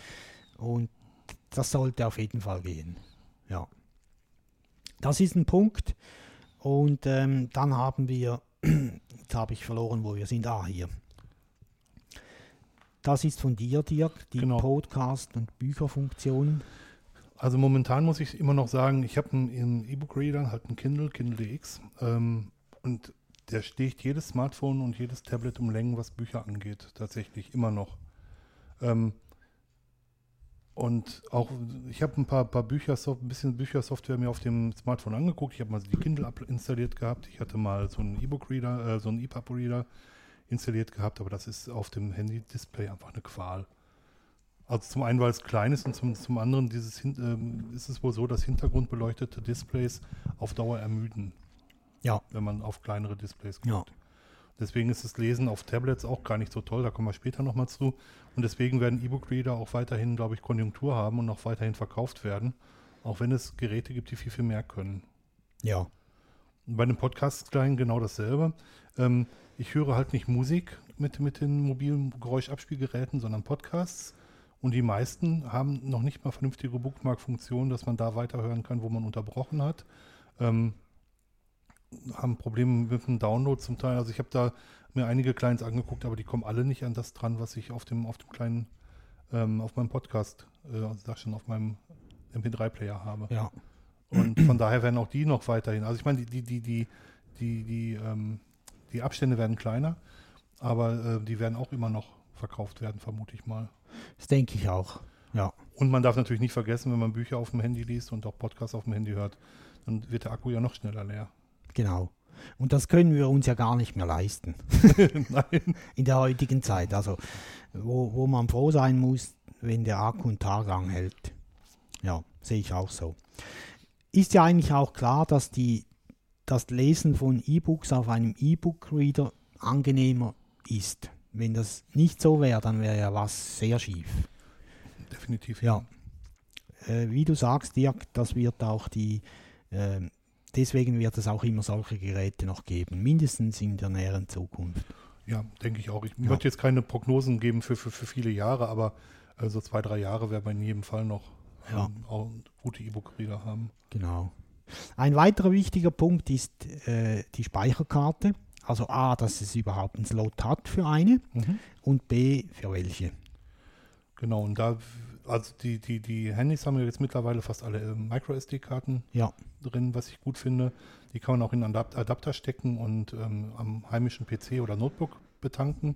Und das sollte auf jeden Fall gehen. Ja. Das ist ein Punkt. Und ähm, dann haben wir, jetzt habe ich verloren, wo wir sind. Ah, hier. Das ist von dir, Dirk, die Genau. Podcast- und Bücherfunktion. Also momentan muss ich immer noch sagen, ich habe einen, E-Book-Reader, halt einen Kindle, Kindle DX. Ähm, und der sticht jedes Smartphone und jedes Tablet um Längen, was Bücher angeht. Tatsächlich, immer noch. Ähm, und auch, ich habe ein paar, paar Bücher, ein bisschen Büchersoftware mir auf dem Smartphone angeguckt. Ich habe mal die Kindle installiert gehabt. Ich hatte mal so einen E-Book-Reader, äh, so einen EPUB-Reader installiert gehabt, aber das ist auf dem Handy-Display einfach eine Qual. Also zum einen, weil es klein ist und zum, zum anderen dieses, ähm, ist es wohl so, dass hintergrundbeleuchtete Displays auf Dauer ermüden, Ja, wenn man auf kleinere Displays guckt. ja, Deswegen ist das Lesen auf Tablets auch gar nicht so toll, da kommen wir später nochmal zu. Und deswegen werden E-Book-Reader auch weiterhin, glaube ich, Konjunktur haben und auch weiterhin verkauft werden, auch wenn es Geräte gibt, die viel, viel mehr können. ja, bei den Podcasts klein genau dasselbe. Ähm, ich höre halt nicht Musik mit, mit den mobilen Geräuschabspielgeräten, sondern Podcasts. Und die meisten haben noch nicht mal vernünftige Bookmark-Funktionen, dass man da weiterhören kann, wo man unterbrochen hat. Ähm, haben Probleme mit dem Download zum Teil. Also ich habe da mir einige Clients angeguckt, aber die kommen alle nicht an das dran, was ich auf dem, auf dem kleinen, ähm, auf meinem Podcast, äh, also sag schon, auf meinem MP3-Player habe. ja, Und von daher werden auch die noch weiterhin. Also ich meine, die, die, die, die, die, die, ähm, die Abstände werden kleiner, aber äh, die werden auch immer noch verkauft werden, vermute ich mal. das denke ich auch. Ja, Und man darf natürlich nicht vergessen, wenn man Bücher auf dem Handy liest und auch Podcasts auf dem Handy hört, dann wird der Akku ja noch schneller leer. genau. Und das können wir uns ja gar nicht mehr leisten. Nein. in der heutigen Zeit. Also, wo, wo man froh sein muss, wenn der Akku einen Tag lang hält. Ja, sehe ich auch so. Ist ja eigentlich auch klar, dass die, das Lesen von E-Books auf einem E-Book-Reader angenehmer ist. Wenn das nicht so wäre, dann wäre ja was sehr schief. Definitiv. Ja. Äh, wie du sagst, Dirk, das wird auch die, äh, deswegen wird es auch immer solche Geräte noch geben, mindestens in der näheren Zukunft. Ja, denke ich auch. Ich Ja. möchte jetzt keine Prognosen geben für, für, für viele Jahre, aber äh, so zwei, drei Jahre werden wir in jedem Fall noch Ja. ähm, gute E-Book-Reader haben. Genau. Ein weiterer wichtiger Punkt ist äh, die Speicherkarte. Also A, dass es überhaupt einen Slot hat für eine und B, für welche. Genau, und da, also die, die, die Handys haben ja jetzt mittlerweile fast alle ähm, Micro-SD-Karten Ja, drin, was ich gut finde. Die kann man auch in einen Adap- Adapter stecken und ähm, am heimischen PC oder Notebook betanken.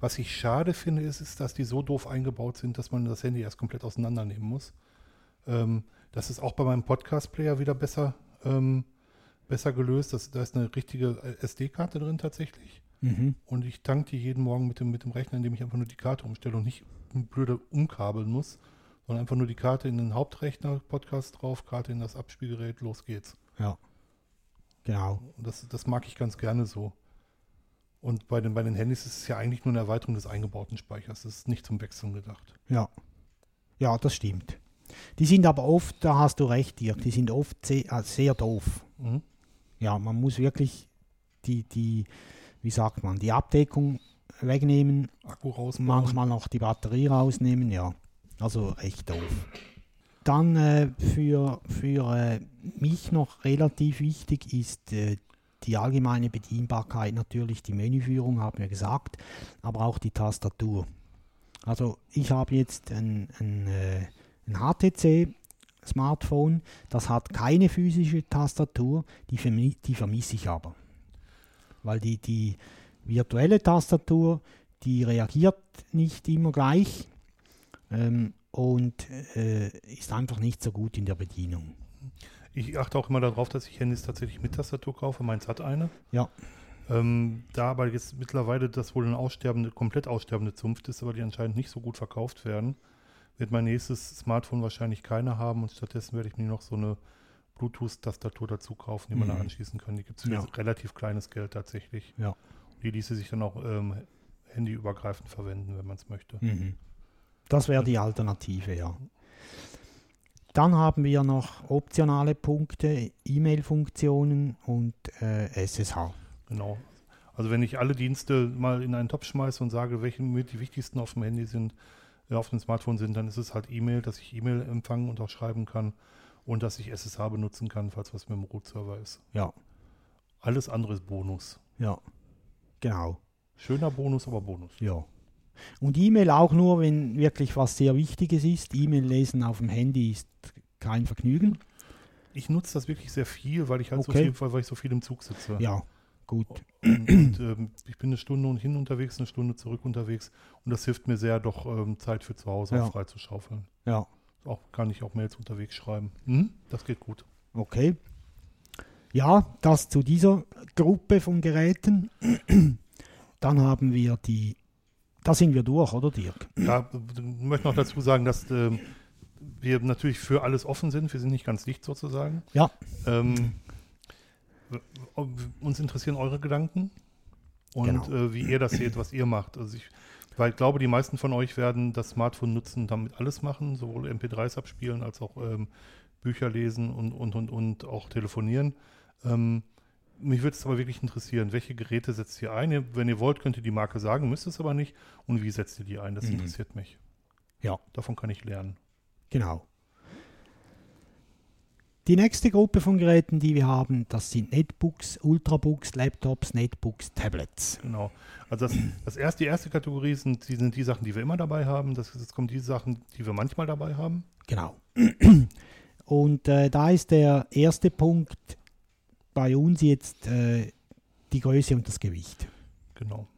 Was ich schade finde, ist, ist, dass die so doof eingebaut sind, dass man das Handy erst komplett auseinandernehmen muss. Ähm, das ist auch bei meinem Podcast-Player wieder besser, ähm, besser gelöst. Das, da ist eine richtige äh, SD-Karte drin tatsächlich. mhm. Und ich tank die jeden Morgen mit dem, mit dem Rechner, indem ich einfach nur die Karte umstelle und nicht blöde umkabeln muss, sondern einfach nur die Karte in den Hauptrechner, Podcast drauf, Karte in das Abspielgerät, los geht's. ja. Genau. Und das, das mag ich ganz gerne so. Und bei den, bei den Handys ist es ja eigentlich nur eine Erweiterung des eingebauten Speichers. Das ist nicht zum Wechseln gedacht. Ja. Ja, das stimmt. Die sind aber oft, da hast du recht, Dirk, die sind oft sehr, äh, sehr doof. Mhm. Ja, man muss wirklich die, die, wie sagt man, die Abdeckung wegnehmen, Akku rausbauen. manchmal noch die Batterie rausnehmen, ja. Also echt doof. Dann äh, für, für äh, mich noch relativ wichtig ist äh, die allgemeine Bedienbarkeit natürlich, die Menüführung, haben wir gesagt, aber auch die Tastatur. Also ich habe jetzt ein, ein, äh, ein HTC Smartphone, das hat keine physische Tastatur, die, vermi die vermisse ich aber. Weil die, die virtuelle Tastatur, die reagiert nicht immer gleich ähm, und äh, ist einfach nicht so gut in der Bedienung. Ich achte auch immer darauf, dass ich Handys tatsächlich mit Tastatur kaufe. Meins hat eine. Ja. Ähm, da aber jetzt mittlerweile das wohl eine aussterbende, komplett aussterbende Zunft ist, aber die anscheinend nicht so gut verkauft werden, wird mein nächstes Smartphone wahrscheinlich keine haben und stattdessen werde ich mir noch so eine Bluetooth-Tastatur dazu kaufen, die man Mhm. da anschließen kann. Die gibt es für Ja. relativ kleines Geld tatsächlich. Ja. Die ließe sich dann auch ähm, handyübergreifend verwenden, wenn man es möchte. Mhm. Das wäre die Alternative, ja. Dann haben wir noch optionale Punkte, E-Mail-Funktionen und äh, SSH. Genau. Also wenn ich alle Dienste mal in einen Topf schmeiße und sage, welche mit die wichtigsten auf dem Handy sind, auf dem Smartphone sind, dann ist es halt E-Mail, dass ich E-Mail empfangen und auch schreiben kann und dass ich SSH benutzen kann, falls was mit dem Root-Server ist. Ja, Alles andere ist Bonus. ja, genau. Schöner Bonus, aber Bonus. Ja. Und E-Mail auch nur, wenn wirklich was sehr Wichtiges ist. E-Mail lesen auf dem Handy ist kein Vergnügen. Ich nutze das wirklich sehr viel, weil ich halt Okay. so viel, weil ich so viel im Zug sitze. Ja, gut. Und, und ähm, ich bin eine Stunde hin unterwegs, eine Stunde zurück unterwegs und das hilft mir sehr, doch ähm, Zeit für zu Hause Ja. auch frei zu schaufeln. Ja, Auch kann ich auch Mails unterwegs schreiben. Mhm, das geht gut. okay. Ja, das zu dieser Gruppe von Geräten. Dann haben wir die, da sind wir durch, oder Dirk? Ja, ich möchte noch dazu sagen, dass ähm, wir natürlich für alles offen sind. Wir sind nicht ganz dicht sozusagen. Ja. Ähm, uns interessieren eure Gedanken und Genau. äh, wie ihr das seht, was ihr macht. Also ich, weil ich glaube, die meisten von euch werden das Smartphone nutzen, und damit alles machen, sowohl MP3s abspielen als auch ähm, Bücher lesen und, und, und, und auch telefonieren. Ähm, mich würde es aber wirklich interessieren, welche Geräte setzt ihr ein? Wenn ihr wollt, könnt ihr die Marke sagen, müsst es aber nicht. Und wie setzt ihr die ein? Das Mhm. interessiert mich. Ja. Davon kann ich lernen. Genau. Die nächste Gruppe von Geräten, die wir haben, das sind Netbooks, Ultrabooks, Laptops, Netbooks, Tablets. Genau. Also das, das erste, die erste Kategorie sind die, sind die Sachen, die wir immer dabei haben. Das, jetzt kommen die Sachen, die wir manchmal dabei haben. Genau. Und äh, da ist der erste Punkt bei uns jetzt äh, die Größe und das Gewicht. Genau.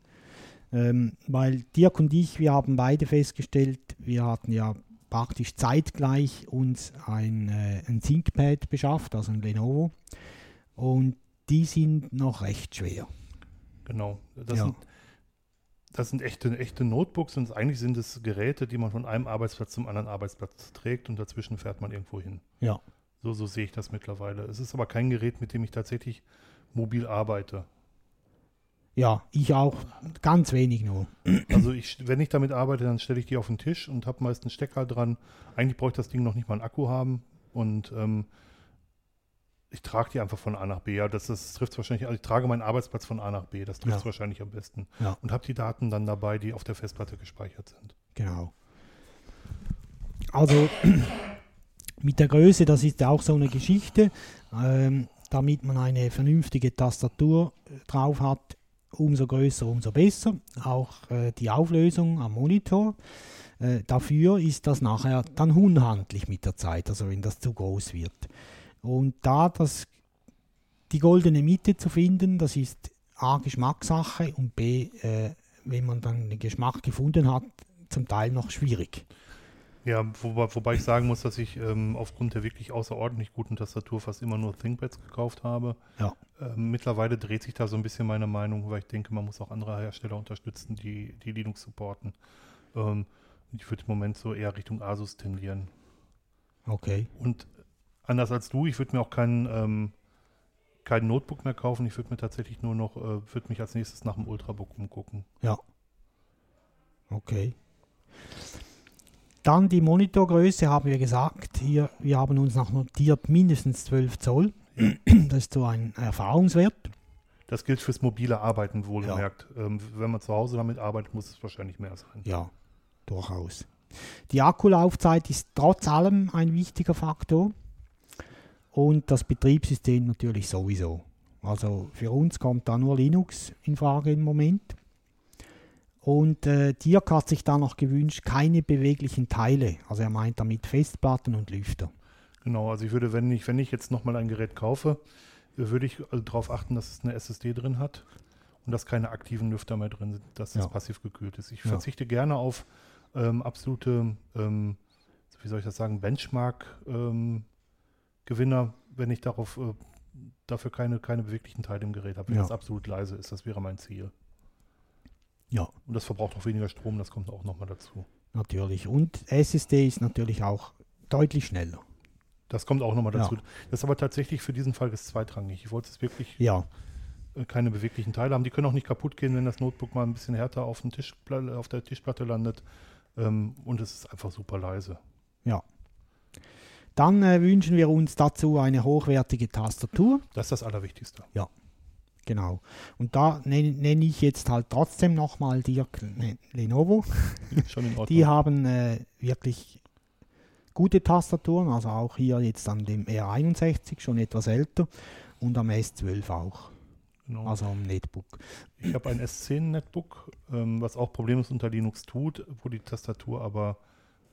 Ähm, weil Dirk und ich, wir haben beide festgestellt, wir hatten ja praktisch zeitgleich uns ein, äh, ein ThinkPad beschafft, also ein Lenovo. Und die sind noch recht schwer. Genau. Das, Ja. sind, das sind echte, echte Notebooks und eigentlich sind es Geräte, die man von einem Arbeitsplatz zum anderen Arbeitsplatz trägt und dazwischen fährt man irgendwo hin. Ja. So, so sehe ich das mittlerweile. Es ist aber kein Gerät, mit dem ich tatsächlich mobil arbeite. Ja, ich auch ganz wenig nur. Also ich, wenn ich damit arbeite, dann stelle ich die auf den Tisch und habe meist einen Stecker dran. Eigentlich bräuchte das Ding noch nicht mal einen Akku haben und ähm, ich trage die einfach von A nach B. Ja, das, das trifft wahrscheinlich, also ich trage meinen Arbeitsplatz von A nach B, das trifft Ja. wahrscheinlich am besten. Ja. Und habe die Daten dann dabei, die auf der Festplatte gespeichert sind. Genau. Also mit der Größe, das ist auch so eine Geschichte. Ähm, damit man eine vernünftige Tastatur äh, drauf hat, umso größer, umso besser. Auch äh, die Auflösung am Monitor. Äh, dafür ist das nachher dann unhandlich mit der Zeit, also wenn das zu groß wird. Und da das, die goldene Mitte zu finden, das ist A, Geschmackssache und B, äh, wenn man dann den Geschmack gefunden hat, zum Teil noch schwierig. Ja, wobei, wobei ich sagen muss, dass ich ähm, aufgrund der wirklich außerordentlich guten Tastatur fast immer nur ThinkPads gekauft habe. Ja. Ähm, mittlerweile dreht sich da so ein bisschen meine Meinung, weil ich denke, man muss auch andere Hersteller unterstützen, die, die Linux supporten. Ähm, ich würde im Moment so eher Richtung Asus tendieren. Okay. Und anders als du, ich würde mir auch kein, ähm, kein Notebook mehr kaufen. Ich würde mir tatsächlich nur noch, äh, würde mich als nächstes nach dem Ultrabook umgucken. Okay. Dann die Monitorgröße haben wir gesagt. Hier, wir haben uns noch notiert mindestens 12 Zoll. Das ist so ein Erfahrungswert. Das gilt fürs mobile Arbeiten wohlgemerkt. Ähm, wenn man zu Hause damit arbeitet, muss es wahrscheinlich mehr sein. Ja, durchaus. Die Akkulaufzeit ist trotz allem ein wichtiger Faktor. Und das Betriebssystem natürlich sowieso. Also für uns kommt da nur Linux in Frage im Moment. Und äh, Dirk hat sich da noch gewünscht, keine beweglichen Teile. Also er meint damit Festplatten und Lüfter. Genau, also ich würde, wenn ich, wenn ich jetzt nochmal ein Gerät kaufe, würde ich also darauf achten, dass es eine SSD drin hat und dass keine aktiven Lüfter mehr drin sind, dass es Ja. passiv gekühlt ist. Ich Ja. verzichte gerne auf ähm, absolute, ähm, wie soll ich das sagen, Benchmark-Gewinner, wenn ich darauf äh, dafür keine, keine beweglichen Teile im Gerät habe, wenn Ja. es absolut leise ist. Das wäre mein Ziel. Ja, Und das verbraucht auch weniger Strom, das kommt auch nochmal dazu. natürlich. Und SSD ist natürlich auch deutlich schneller. Das kommt auch nochmal Ja. dazu. Das ist aber tatsächlich für diesen Fall ist zweitrangig. Ich wollte es wirklich Ja, äh, keine beweglichen Teile haben. Die können auch nicht kaputt gehen, wenn das Notebook mal ein bisschen härter auf, dem Tisch, auf der Tischplatte landet. Ähm, und es ist einfach super leise. ja. Dann äh, wünschen wir uns dazu eine hochwertige Tastatur. Das ist das Allerwichtigste. Genau. Und da nenne nenne ich jetzt halt trotzdem nochmal Dirk ne, Lenovo. Schon in Ordnung. Die haben äh, wirklich gute Tastaturen, also auch hier jetzt an dem R61, schon etwas älter, und am S12 auch, genau. also am Netbook. ich habe ein S10-Netbook, ähm, was auch problemlos unter Linux tut, wo die Tastatur aber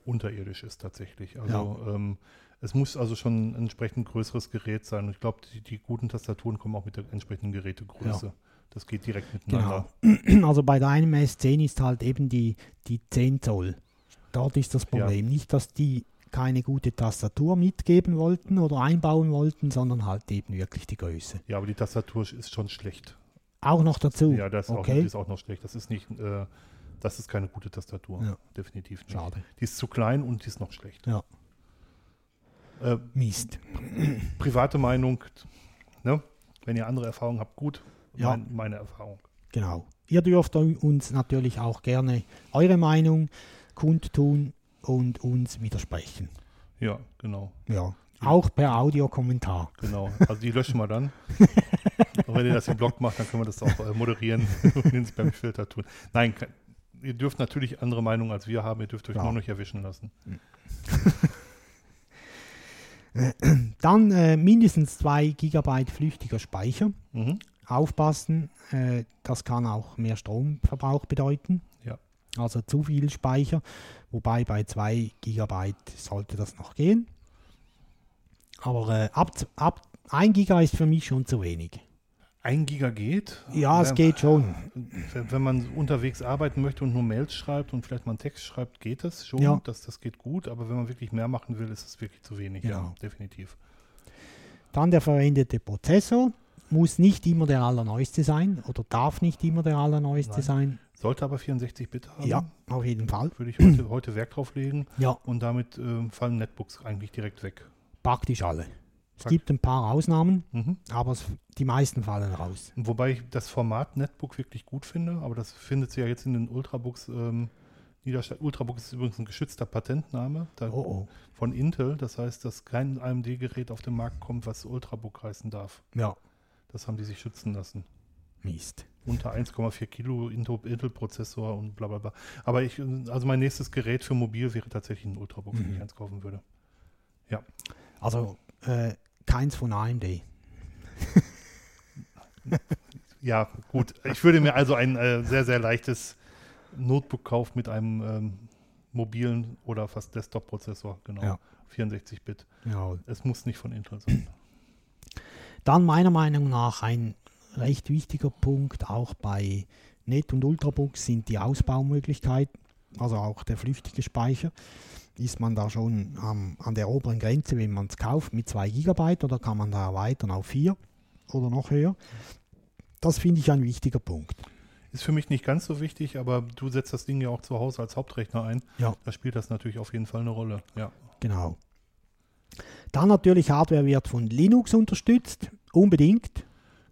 unterirdisch ist tatsächlich. Also ähm, es muss also schon ein entsprechend größeres Gerät sein. Und ich glaube, die, die guten Tastaturen kommen auch mit der entsprechenden Gerätegröße. Das geht direkt miteinander. Genau. Also bei deinem S10 ist halt eben die, die 10 Zoll. Dort ist das Problem. Nicht, dass die keine gute Tastatur mitgeben wollten oder einbauen wollten, sondern halt eben wirklich die Größe. Ja, aber die Tastatur ist schon schlecht. Auch noch dazu. Ja, das ist, auch, okay. die ist auch noch schlecht. Das ist nicht, äh, das ist keine gute Tastatur. Ja. Definitiv nicht. Schade. Die ist zu klein und die ist noch schlecht. Ja. Äh, Mist. private Meinung, ne? wenn ihr andere Erfahrungen habt, gut. Ja. Mein, meine Erfahrung. Genau. Ihr dürft uns natürlich auch gerne eure Meinung kundtun und uns widersprechen. Ja, genau. Ja. Auch per Audiokommentar. Genau. Also die löschen wir dann. und wenn ihr das im Blog macht, dann können wir das auch äh, moderieren und den Spam-Filter tun. Nein, ihr dürft natürlich andere Meinungen als wir haben. Ihr dürft euch Ja. nur nicht erwischen lassen. Dann äh, mindestens 2 GB flüchtiger Speicher. Mhm. Aufpassen, äh, das kann auch mehr Stromverbrauch bedeuten. Ja. Also zu viel Speicher, wobei bei 2 GB sollte das noch gehen. Aber äh, ab, ab 1 GB ist für mich schon zu wenig. Ein Giga geht. Ja, es Wenn- geht schon. Wenn, man unterwegs arbeiten möchte und nur Mails schreibt und vielleicht mal einen Text schreibt, geht es schon. Ja. Das, das geht gut, aber wenn man wirklich mehr machen will, ist es wirklich zu wenig. Ja, Genau. definitiv. Dann der verwendete Prozessor muss nicht immer der allerneueste sein oder darf nicht immer der allerneueste Nein. sein. Sollte aber 64-Bit haben. Ja, auf jeden Fall. Würde ich heute, heute Wert drauf legen Ja, und damit ähm, fallen Netbooks eigentlich direkt weg. praktisch alle. Es gibt ein paar Ausnahmen, Mhm. aber die meisten fallen raus. Wobei ich das Format Netbook wirklich gut finde, aber das findet sich ja jetzt in den Ultrabooks ähm, niederschlagen. Ultrabook ist übrigens ein geschützter Patentname da, Oh oh. von Intel. Das heißt, dass kein AMD-Gerät auf den Markt kommt, was Ultrabook heißen darf. Ja, Das haben die sich schützen lassen. Mist. Unter 1,4 Kilo Intel- Intel-Prozessor und bla bla bla. Aber ich, also mein nächstes Gerät für mobil wäre tatsächlich ein Ultrabook, wenn Mhm. ich eins kaufen würde. Also äh, keins von AMD. Ja, gut. Ich würde mir also ein äh, sehr, sehr leichtes Notebook kaufen mit einem ähm, mobilen oder fast Desktop-Prozessor, genau. Ja. 64-Bit. Ja. Es muss nicht von Intel sein. Dann meiner Meinung nach ein recht wichtiger Punkt auch bei Net- und Ultrabooks sind die Ausbaumöglichkeiten, also auch der flüchtige Speicher. Ist man da schon am- an der oberen Grenze, wenn man es kauft, mit 2 GB oder kann man da erweitern auf 4 oder noch höher? Das finde ich ein wichtiger Punkt. Ist für mich nicht ganz so wichtig, aber du setzt das Ding ja auch zu Hause als Hauptrechner ein. Ja. Da spielt das natürlich auf jeden Fall eine Rolle. Ja. Genau. Dann natürlich Hardware wird von Linux unterstützt, unbedingt.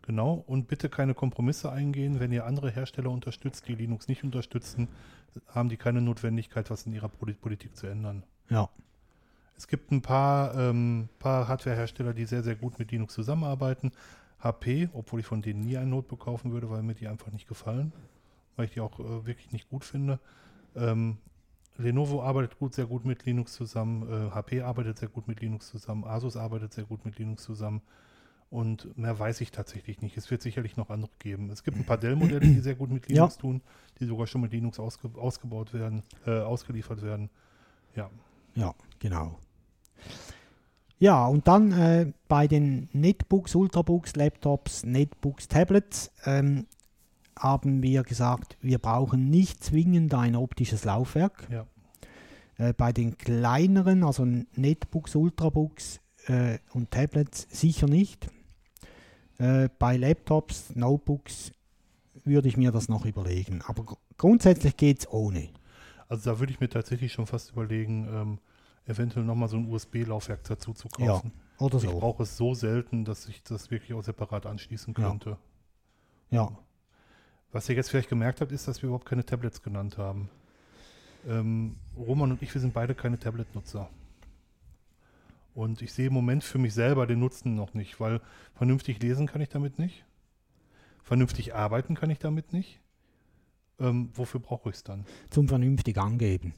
Genau, und bitte keine Kompromisse eingehen. Wenn ihr andere Hersteller unterstützt, die Linux nicht unterstützen, haben die keine Notwendigkeit, was in ihrer Poli- Politik zu ändern. Ja, Es gibt ein paar, ähm, paar Hardwarehersteller, die sehr, sehr gut mit Linux zusammenarbeiten. HP, obwohl ich von denen nie ein Notebook kaufen würde, weil mir die einfach nicht gefallen, weil ich die auch äh, wirklich nicht gut finde. Ähm, Lenovo arbeitet gut, sehr gut mit Linux zusammen. Äh, HP arbeitet sehr gut mit Linux zusammen. Asus arbeitet sehr gut mit Linux zusammen. Und mehr weiß ich tatsächlich nicht. Es wird sicherlich noch andere geben. Es gibt ein paar Dell-Modelle, die sehr gut mit Linux Ja. tun, die sogar schon mit Linux ausge ausgebaut werden, äh, ausgeliefert werden. Ja, Ja, genau. Ja, und dann äh, bei den Netbooks, Ultrabooks, Laptops, Netbooks, Tablets ähm, haben wir gesagt, wir brauchen nicht zwingend ein optisches Laufwerk. ja. Äh, bei den kleineren, also Netbooks, Ultrabooks äh, und Tablets sicher nicht. Äh, bei Laptops, Notebooks würde ich mir das noch überlegen. Aber gr- grundsätzlich geht es ohne. Also da würde ich mir tatsächlich schon fast überlegen, ähm, eventuell nochmal so ein USB-Laufwerk dazu zu Ja, kaufen. Oder Ich so. brauche es so selten, dass ich das wirklich auch separat anschließen Ja. könnte. Ja, Was ihr jetzt vielleicht gemerkt habt, ist, dass wir überhaupt keine Tablets genannt haben. Ähm, Roman und ich, wir sind beide keine Tablet-Nutzer. Und ich sehe im Moment für mich selber den Nutzen noch nicht, weil vernünftig lesen kann ich damit nicht. Vernünftig arbeiten kann ich damit nicht. Ähm, wofür brauche ich es dann? zum vernünftig angeben.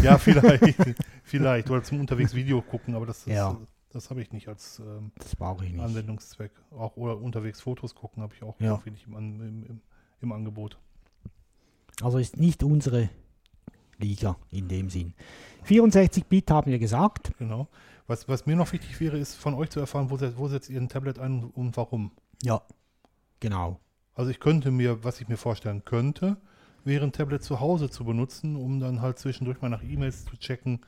Ja, vielleicht. vielleicht. Oder zum unterwegs Video gucken, aber das, ist, Ja. das habe ich nicht als ähm, ich nicht. Anwendungszweck. Auch oder unterwegs Fotos gucken habe ich auch Ja. im, An- im, im, im Angebot. Also ist nicht unsere Liga in dem Sinn. 64-Bit haben wir gesagt. Genau. Was, was mir noch wichtig wäre, ist von euch zu erfahren, wo, wo setzt ihr ein Tablet ein und warum. Ja, genau. Also ich könnte mir, was ich mir vorstellen könnte, wäre ein Tablet zu Hause zu benutzen, um dann halt zwischendurch mal nach E-Mails zu checken.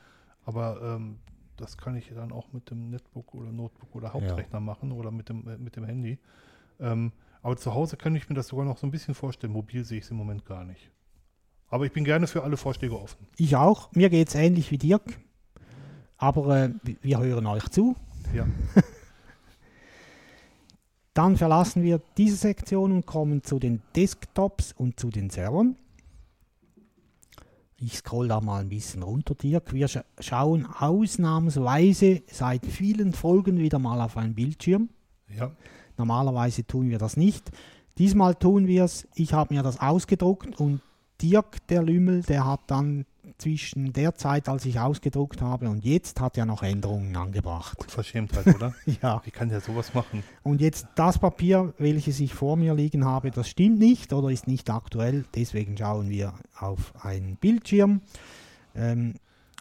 Aber ähm, das kann ich dann auch mit dem Netbook oder Notebook oder Hauptrechner machen oder mit dem, äh, mit dem Handy. Ähm, aber zu Hause kann ich mir das sogar noch so ein bisschen vorstellen. Mobil sehe ich es im Moment gar nicht. Aber ich bin gerne für alle Vorschläge offen. Ich auch. Mir geht es ähnlich wie Dirk. Aber äh, wir- hören euch zu. Ja. Dann verlassen wir diese Sektion und kommen zu den Desktops und zu den Servern. Ich scroll da mal ein bisschen runter, Dirk. Wir scha schauen ausnahmsweise seit vielen Folgen wieder mal auf einen Bildschirm. Ja. Normalerweise tun wir das nicht. Diesmal tun wir es. Ich habe mir das ausgedruckt und Dirk, der Lümmel, der hat dann zwischen der Zeit, als ich ausgedruckt habe und jetzt, hat er noch Änderungen angebracht. Unverschämtheit, oder? Ja. Wie kann der sowas machen? Und jetzt das Papier, welches ich vor mir liegen habe, das stimmt nicht oder ist nicht aktuell. Deswegen schauen wir auf einen Bildschirm. Ähm,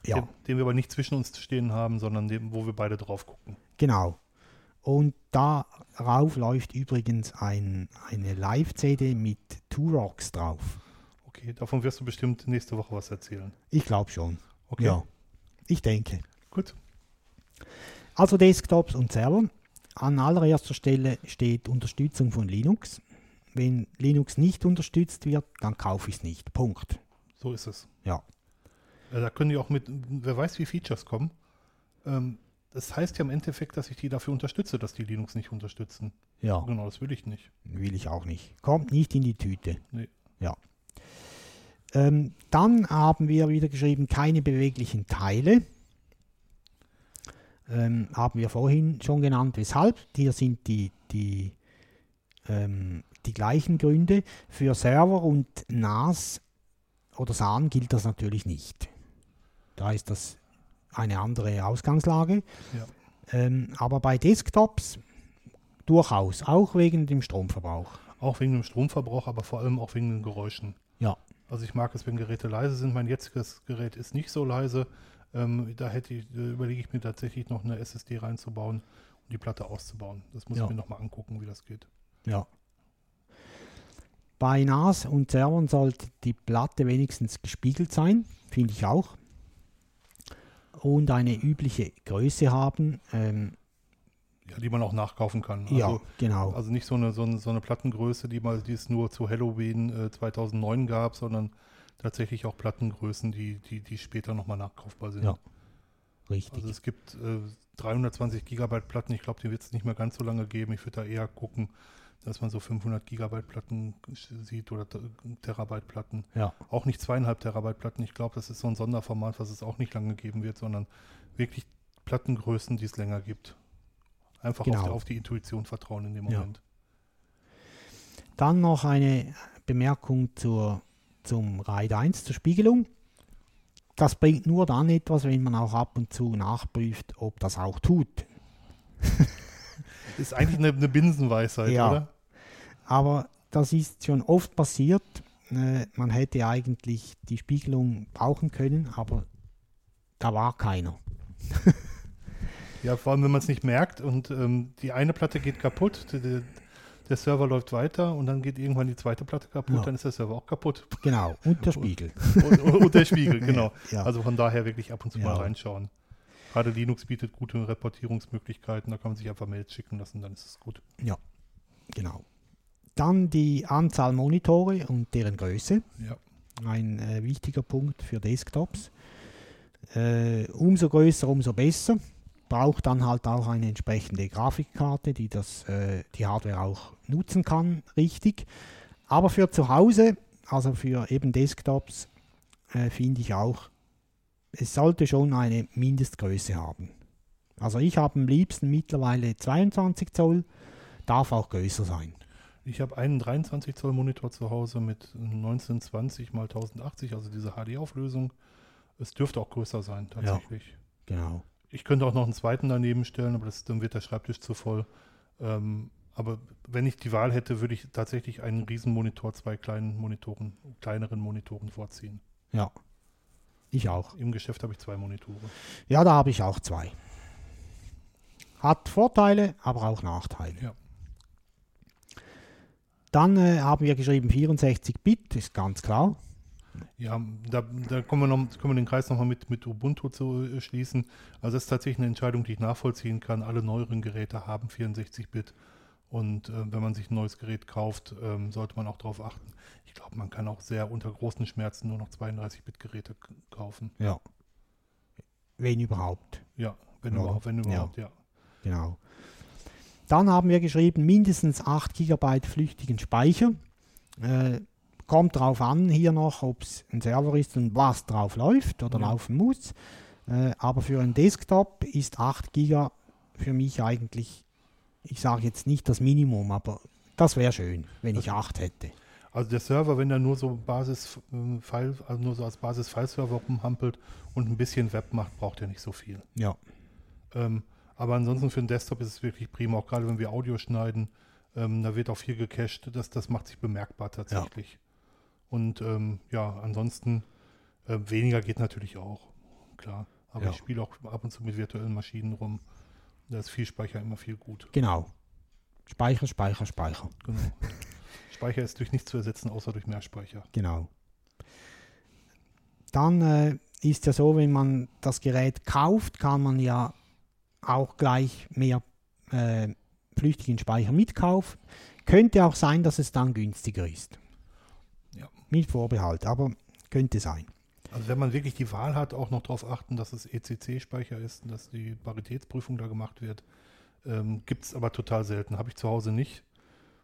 ja, Den, den wir aber nicht zwischen uns stehen haben, sondern dem, wo wir beide drauf gucken. genau. Und darauf läuft übrigens ein, eine Live-CD mit Two Rocks drauf. Okay, davon wirst du bestimmt nächste Woche was erzählen. Ich glaube schon. Okay, Ja, ich denke. gut. Also Desktops und Server. An allererster Stelle steht Unterstützung von Linux. Wenn Linux nicht unterstützt wird, dann kaufe ich es nicht. Punkt. So ist es. Ja. Äh, Da können die auch mit, wer weiß, wie Features kommen. Ähm, das heißt ja im Endeffekt, dass ich die dafür unterstütze, dass die Linux nicht unterstützen. Ja, Genau, das will ich nicht. will ich auch nicht. Kommt nicht in die Tüte. Nee. Ja. Ähm, dann haben wir wieder geschrieben, keine beweglichen Teile. Ähm, haben wir vorhin schon genannt, weshalb. Hier sind die, die, ähm, die gleichen Gründe. Für Server und NAS oder SAN gilt das natürlich nicht. Da ist das eine andere Ausgangslage. Ja. Ähm, aber bei Desktops durchaus, auch wegen dem Stromverbrauch. Auch wegen dem Stromverbrauch, aber vor allem auch wegen den Geräuschen. Ja. Also ich mag es, wenn Geräte leise sind. Mein jetziges Gerät ist nicht so leise. Ähm, da hätte ich, äh, überlege ich mir tatsächlich noch eine SSD reinzubauen und die Platte auszubauen. Das muss Ja. ich mir nochmal angucken, wie das geht. Ja. Bei NAS und Servern sollte die Platte wenigstens gespiegelt sein, finde ich auch. Und eine übliche Größe haben. Ähm, Ja, die man auch nachkaufen kann. Also, ja, genau. Also nicht so eine, so eine, so eine Plattengröße, die, mal, die es nur zu Halloween äh, 2009 gab, sondern tatsächlich auch Plattengrößen, die, die, die später nochmal nachkaufbar sind. Ja, Richtig. Also es gibt äh, 320 Gigabyte Platten, ich glaube, die wird es nicht mehr ganz so lange geben. Ich würde da eher gucken, dass man so 500 Gigabyte Platten sieht oder Te- Terabyte Platten. ja, Auch nicht zweieinhalb Terabyte Platten. Ich glaube, das ist so ein Sonderformat, was es auch nicht lange geben wird, sondern wirklich Plattengrößen, die es länger gibt. Einfach auf, Genau. die, auf die Intuition vertrauen in dem Ja. Moment. Dann noch eine Bemerkung zur, zum RAID 1, zur Spiegelung. Das bringt nur dann etwas, wenn man auch ab und zu nachprüft, ob das auch tut. Ist eigentlich eine, eine Binsenweisheit, Ja. oder? Aber das ist schon oft passiert. Äh, man hätte eigentlich die Spiegelung brauchen können, aber da war keiner. Ja, vor allem, wenn man es nicht merkt und ähm, die eine Platte geht kaputt, der, der- der Server läuft weiter und dann geht irgendwann die zweite Platte kaputt, Ja. dann ist der Server auch kaputt. Genau, und der Spiegel. und, und der Spiegel, genau. Ja. Also von daher wirklich ab und zu Ja. mal reinschauen. Gerade Linux bietet gute Reportierungsmöglichkeiten, da kann man sich einfach Mails schicken lassen, dann ist es gut. Genau. Dann die Anzahl Monitore und deren Größe. Ja. Ein äh, wichtiger Punkt für Desktops. Äh, umso größer, umso besser. Braucht dann halt auch eine entsprechende Grafikkarte, die das, äh, die Hardware auch nutzen kann, richtig. Aber für zu Hause, also für eben Desktops, äh, finde ich auch, es sollte schon eine Mindestgröße haben. Also ich habe am liebsten mittlerweile 22 Zoll, darf auch größer sein. Ich habe einen 23 Zoll Monitor zu Hause mit 1920 x 1080, also diese HD-Auflösung. Es dürfte auch größer sein, tatsächlich. Genau. Ich könnte auch noch einen zweiten daneben stellen, aber das, dann wird der Schreibtisch zu voll. Ähm, aber wenn ich die Wahl hätte, würde ich tatsächlich einen Riesenmonitor, zwei kleinen Monitoren, kleineren Monitoren vorziehen. Ja. Ich auch. Im Geschäft habe ich zwei Monitore. Ja, da habe ich auch zwei. Hat Vorteile, aber auch Nachteile. Ja. Dann äh, haben wir geschrieben 64-Bit, ist ganz klar. Ja, da, da kommen wir noch, können wir den Kreis nochmal mit, mit Ubuntu zu äh, schließen. Also das ist tatsächlich eine Entscheidung, die ich nachvollziehen kann. Alle neueren Geräte haben 64-Bit. Und äh, wenn man sich ein neues Gerät kauft, ähm, sollte man auch darauf achten. Ich glaube, man kann auch sehr unter großen Schmerzen nur noch 32-Bit-Geräte k- kaufen. Ja. Wenn überhaupt. Ja, wenn Ja. überhaupt, wenn überhaupt, ja. Genau. Dann haben wir geschrieben mindestens 8 GB flüchtigen Speicher. Äh, kommt drauf an hier noch, ob es ein Server ist und was drauf läuft oder Ja. laufen muss. Äh, aber für einen Desktop ist 8 GB für mich eigentlich, ich sage jetzt nicht das Minimum, aber das wäre schön, wenn ich 8 hätte. Also der Server, wenn er nur so Basis äh, File, also nur so als Basis-File-Server rumhampelt und ein bisschen Web macht, braucht er nicht so viel. Ja, Ähm, aber ansonsten für den Desktop ist es wirklich prima, auch gerade wenn wir Audio schneiden, ähm, da wird auch viel gecached, das, das macht sich bemerkbar tatsächlich. Und ähm, ja, ansonsten äh, weniger geht natürlich auch, klar. Aber Ja. ich spiele auch ab und zu mit virtuellen Maschinen rum. Da ist viel Speicher immer viel gut. genau. Speicher, Speicher, Speicher. Genau. Speicher ist durch nichts zu ersetzen, außer durch mehr Speicher. Genau. Dann äh, ist ja so, wenn man das Gerät kauft, kann man ja auch gleich mehr äh, flüchtigen Speicher mitkaufen. Könnte auch sein, dass es dann günstiger ist. Ja. Mit Vorbehalt, aber könnte sein. Also wenn man wirklich die Wahl hat, auch noch darauf achten, dass es ECC-Speicher ist und dass die Paritätsprüfung da gemacht wird. Ähm, Gibt es aber total selten. Habe ich zu Hause nicht.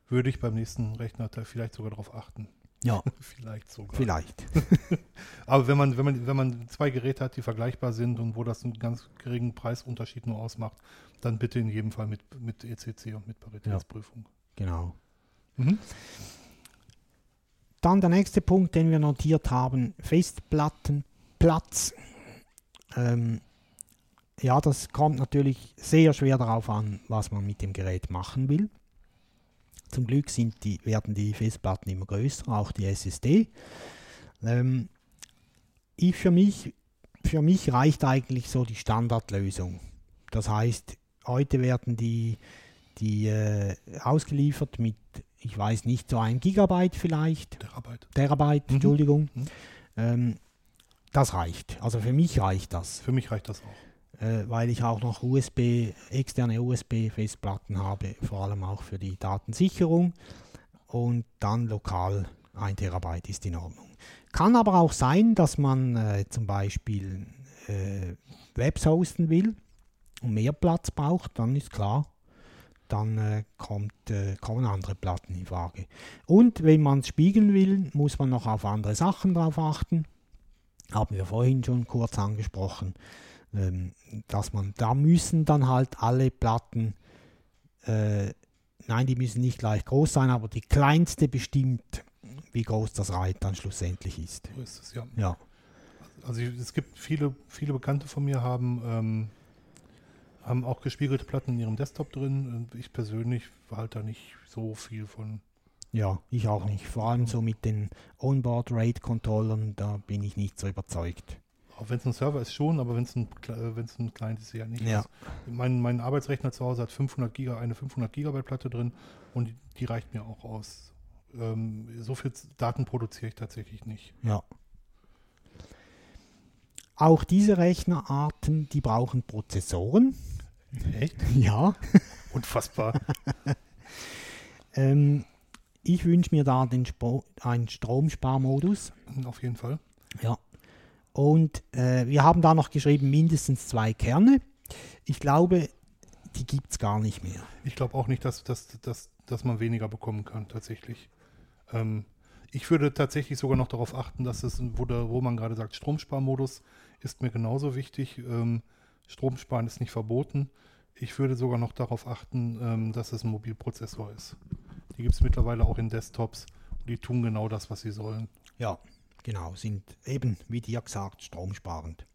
Würde ich beim nächsten Rechner da vielleicht sogar darauf achten. Ja, vielleicht sogar. vielleicht. Aber wenn man, wenn, man, wenn man zwei Geräte hat, die vergleichbar sind und wo das einen ganz geringen Preisunterschied nur ausmacht, dann bitte in jedem Fall mit, mit ECC und mit Paritätsprüfung. Genau. Mhm. Dann der nächste Punkt, den wir notiert haben, Festplattenplatz. Ähm, ja, das kommt natürlich sehr schwer darauf an, was man mit dem Gerät machen will. Zum Glück sind die, werden die Festplatten immer größer, auch die SSD. Ähm, ich für mich, für mich reicht eigentlich so die Standardlösung. Das heißt, heute werden die, die äh, ausgeliefert mit, ich weiß nicht, so ein Gigabyte vielleicht, Terabyte. Terabyte, Mhm. Entschuldigung. Mhm. Ähm, das reicht. Also für mich reicht das, Für mich reicht das auch. äh, weil ich auch noch USB, externe USB-Festplatten habe, vor allem auch für die Datensicherung. Und dann lokal 1 Terabyte ist in Ordnung. Kann aber auch sein, dass man äh, zum Beispiel äh, Webs hosten will und mehr Platz braucht, dann ist klar, dann äh, kommt, äh, kommen andere Platten in Frage. Und wenn man es spiegeln will, muss man noch auf andere Sachen drauf achten. Haben wir vorhin schon kurz angesprochen, ähm, dass man, da müssen dann halt alle Platten, äh, nein, die müssen nicht gleich groß sein, aber die kleinste bestimmt, wie groß das RAID dann schlussendlich ist. So ist es, ja. Ja, Also ich- es gibt viele, viele Bekannte von mir haben, ähm, haben auch gespiegelte Platten in ihrem Desktop drin. Ich persönlich halte da nicht so viel von. Ja, ich auch nicht. Vor allem so mit den Onboard-Rate-Controllern, da bin ich nicht so überzeugt. Auch wenn es ein Server ist schon, aber wenn es ein, wenn's ein Client ist, ja nicht. Ja. Also mein, mein Arbeitsrechner zu Hause hat 500 Giga, eine 500 Gigabyte Platte drin und die, die reicht mir auch aus. Ähm, so viel Daten produziere ich tatsächlich nicht. Ja. Auch diese Rechnerarten, die brauchen Prozessoren. Echt? Ja. Unfassbar. Ähm, ich wünsche mir da den Spo einen Stromsparmodus. Auf jeden Fall. Ja. Und äh, wir haben da noch geschrieben, mindestens zwei Kerne. Ich glaube, die gibt es gar nicht mehr. Ich glaube auch nicht, dass, dass, dass, dass man weniger bekommen kann, tatsächlich. Ähm, ich würde tatsächlich sogar noch darauf achten, dass es, wo, da, wo man gerade sagt, Stromsparmodus ist mir genauso wichtig. Ähm, Stromsparen ist nicht verboten. Ich würde sogar noch darauf achten, ähm, dass es ein Mobilprozessor ist. Die gibt es mittlerweile auch in Desktops und die tun genau das, was sie sollen. Ja, genau, sind eben, wie dir gesagt, stromsparend.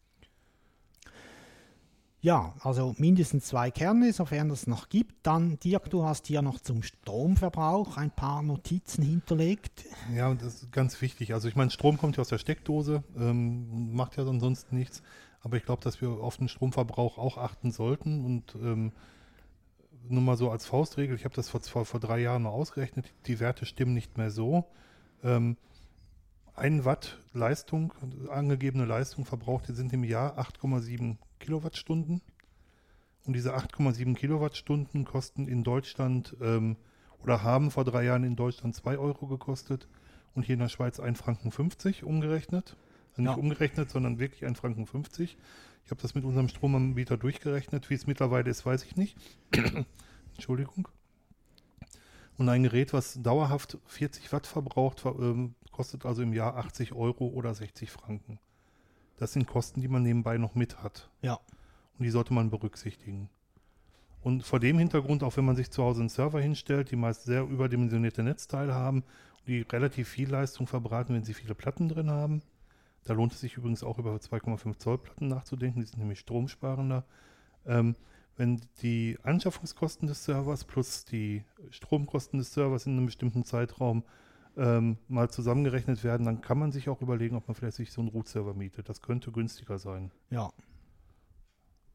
Ja, also mindestens zwei Kerne, sofern es noch gibt. Dann, Dirk, du hast hier noch zum Stromverbrauch ein paar Notizen hinterlegt. Ja, das ist ganz wichtig. Also ich meine, Strom kommt ja aus der Steckdose, ähm, macht ja ansonsten nichts. Aber ich glaube, dass wir auf den Stromverbrauch auch achten sollten. Und ähm, nur mal so als Faustregel, ich habe das vor, vor, vor drei Jahren mal ausgerechnet, die Werte stimmen nicht mehr so. Ähm, ein Watt Leistung, angegebene Leistung verbraucht sind im Jahr 8,7 Kilowattstunden. Und diese 8,7 Kilowattstunden kosten in Deutschland ähm, oder haben vor drei Jahren in Deutschland 2 Euro gekostet und hier in der Schweiz 1,50 Franken umgerechnet. Also nicht Ja. umgerechnet, sondern wirklich 1,50 Franken. Ich habe das mit unserem Stromanbieter durchgerechnet. Wie es mittlerweile ist, weiß ich nicht. Entschuldigung. Und ein Gerät, was dauerhaft 40 Watt verbraucht, ver- ähm, kostet also im Jahr 80 Euro oder 60 Franken. Das sind Kosten, die man nebenbei noch mit hat. Ja, Und die sollte man berücksichtigen. Und vor dem Hintergrund, auch wenn man sich zu Hause einen Server hinstellt, die meist sehr überdimensionierte Netzteile haben, die relativ viel Leistung verbraten, wenn sie viele Platten drin haben. Da lohnt es sich übrigens auch über 2,5 Zoll Platten nachzudenken, die sind nämlich stromsparender. Ähm, wenn die Anschaffungskosten des Servers plus die Stromkosten des Servers in einem bestimmten Zeitraum ähm, mal zusammengerechnet werden, dann kann man sich auch überlegen, ob man vielleicht sich so einen Root-Server mietet. Das könnte günstiger sein. ja.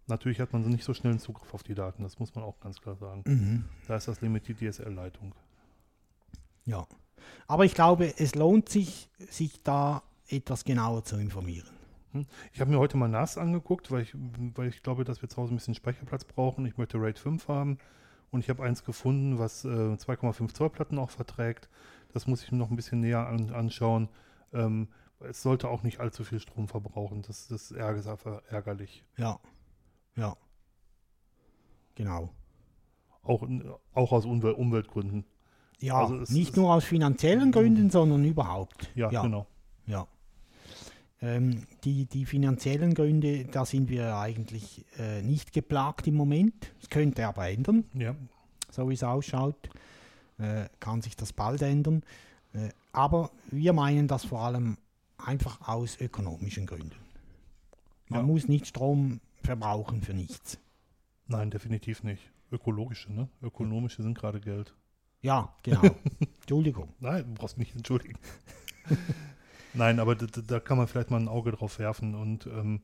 Natürlich hat man so nicht so schnell einen Zugriff auf die Daten, das muss man auch ganz klar sagen. Mhm. Da ist das Limit die DSL-Leitung. Ja. Aber ich glaube, es lohnt sich, sich da etwas genauer zu informieren. Ich habe mir heute mal NAS angeguckt, weil ich, weil ich glaube, dass wir zu Hause ein bisschen Speicherplatz brauchen. Ich möchte RAID 5 haben und ich habe eins gefunden, was äh, 2,5 Zoll Platten auch verträgt. Das muss ich mir noch ein bisschen näher an, anschauen. Ähm, es sollte auch nicht allzu viel Strom verbrauchen. Das, das ist einfach ärgerlich. Ja. Ja. Genau. Auch, auch aus Umwel Umweltgründen. Ja, Also es nicht ist- nur aus finanziellen Gründen, sondern überhaupt. Ja, Ja. genau. Ja. Ähm, die, die finanziellen Gründe, da sind wir eigentlich äh, nicht geplagt im Moment. Es könnte aber ändern, Ja, so wie es ausschaut. Äh, kann sich das bald ändern. Äh, aber wir meinen das vor allem einfach aus ökonomischen Gründen. Man Ja. muss nicht Strom verbrauchen für nichts. nein, definitiv nicht. Ökologische, ne? Ökonomische sind gerade Geld. Ja, genau. Entschuldigung. Nein, du brauchst mich nicht entschuldigen. Nein, aber da, da kann man vielleicht mal ein Auge drauf werfen. Und ähm,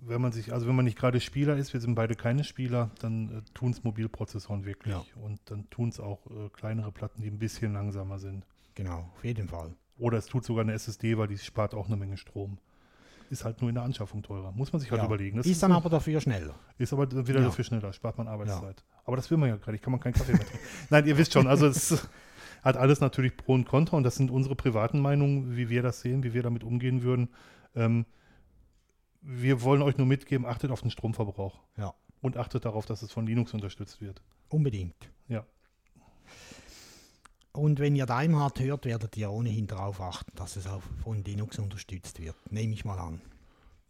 wenn man sich, also wenn man nicht gerade Spieler ist, wir sind beide keine Spieler, dann äh, tun es Mobilprozessoren wirklich. Ja. Und dann tun es auch äh, kleinere Platten, die ein bisschen langsamer sind. Genau, auf jeden Fall. Oder es tut sogar eine SSD, weil die spart auch eine Menge Strom. Ist halt nur in der Anschaffung teurer. Muss man sich halt Ja. überlegen. Das ist dann aber dafür schneller. ist aber wieder Ja. dafür schneller, spart man Arbeitszeit. Aber das will man ja gerade, ich kann man keinen Kaffee mehr trinken. Nein, ihr wisst schon, also es hat alles natürlich Pro und Contra und das sind unsere privaten Meinungen, wie wir das sehen, wie wir damit umgehen würden. Ähm, wir wollen euch nur mitgeben, achtet auf den Stromverbrauch. Ja. Und achtet darauf, dass es von Linux unterstützt wird. Unbedingt. Ja. Und wenn ihr Daimhardt hört, werdet ihr ohnehin darauf achten, dass es auch von Linux unterstützt wird. Nehme ich mal an.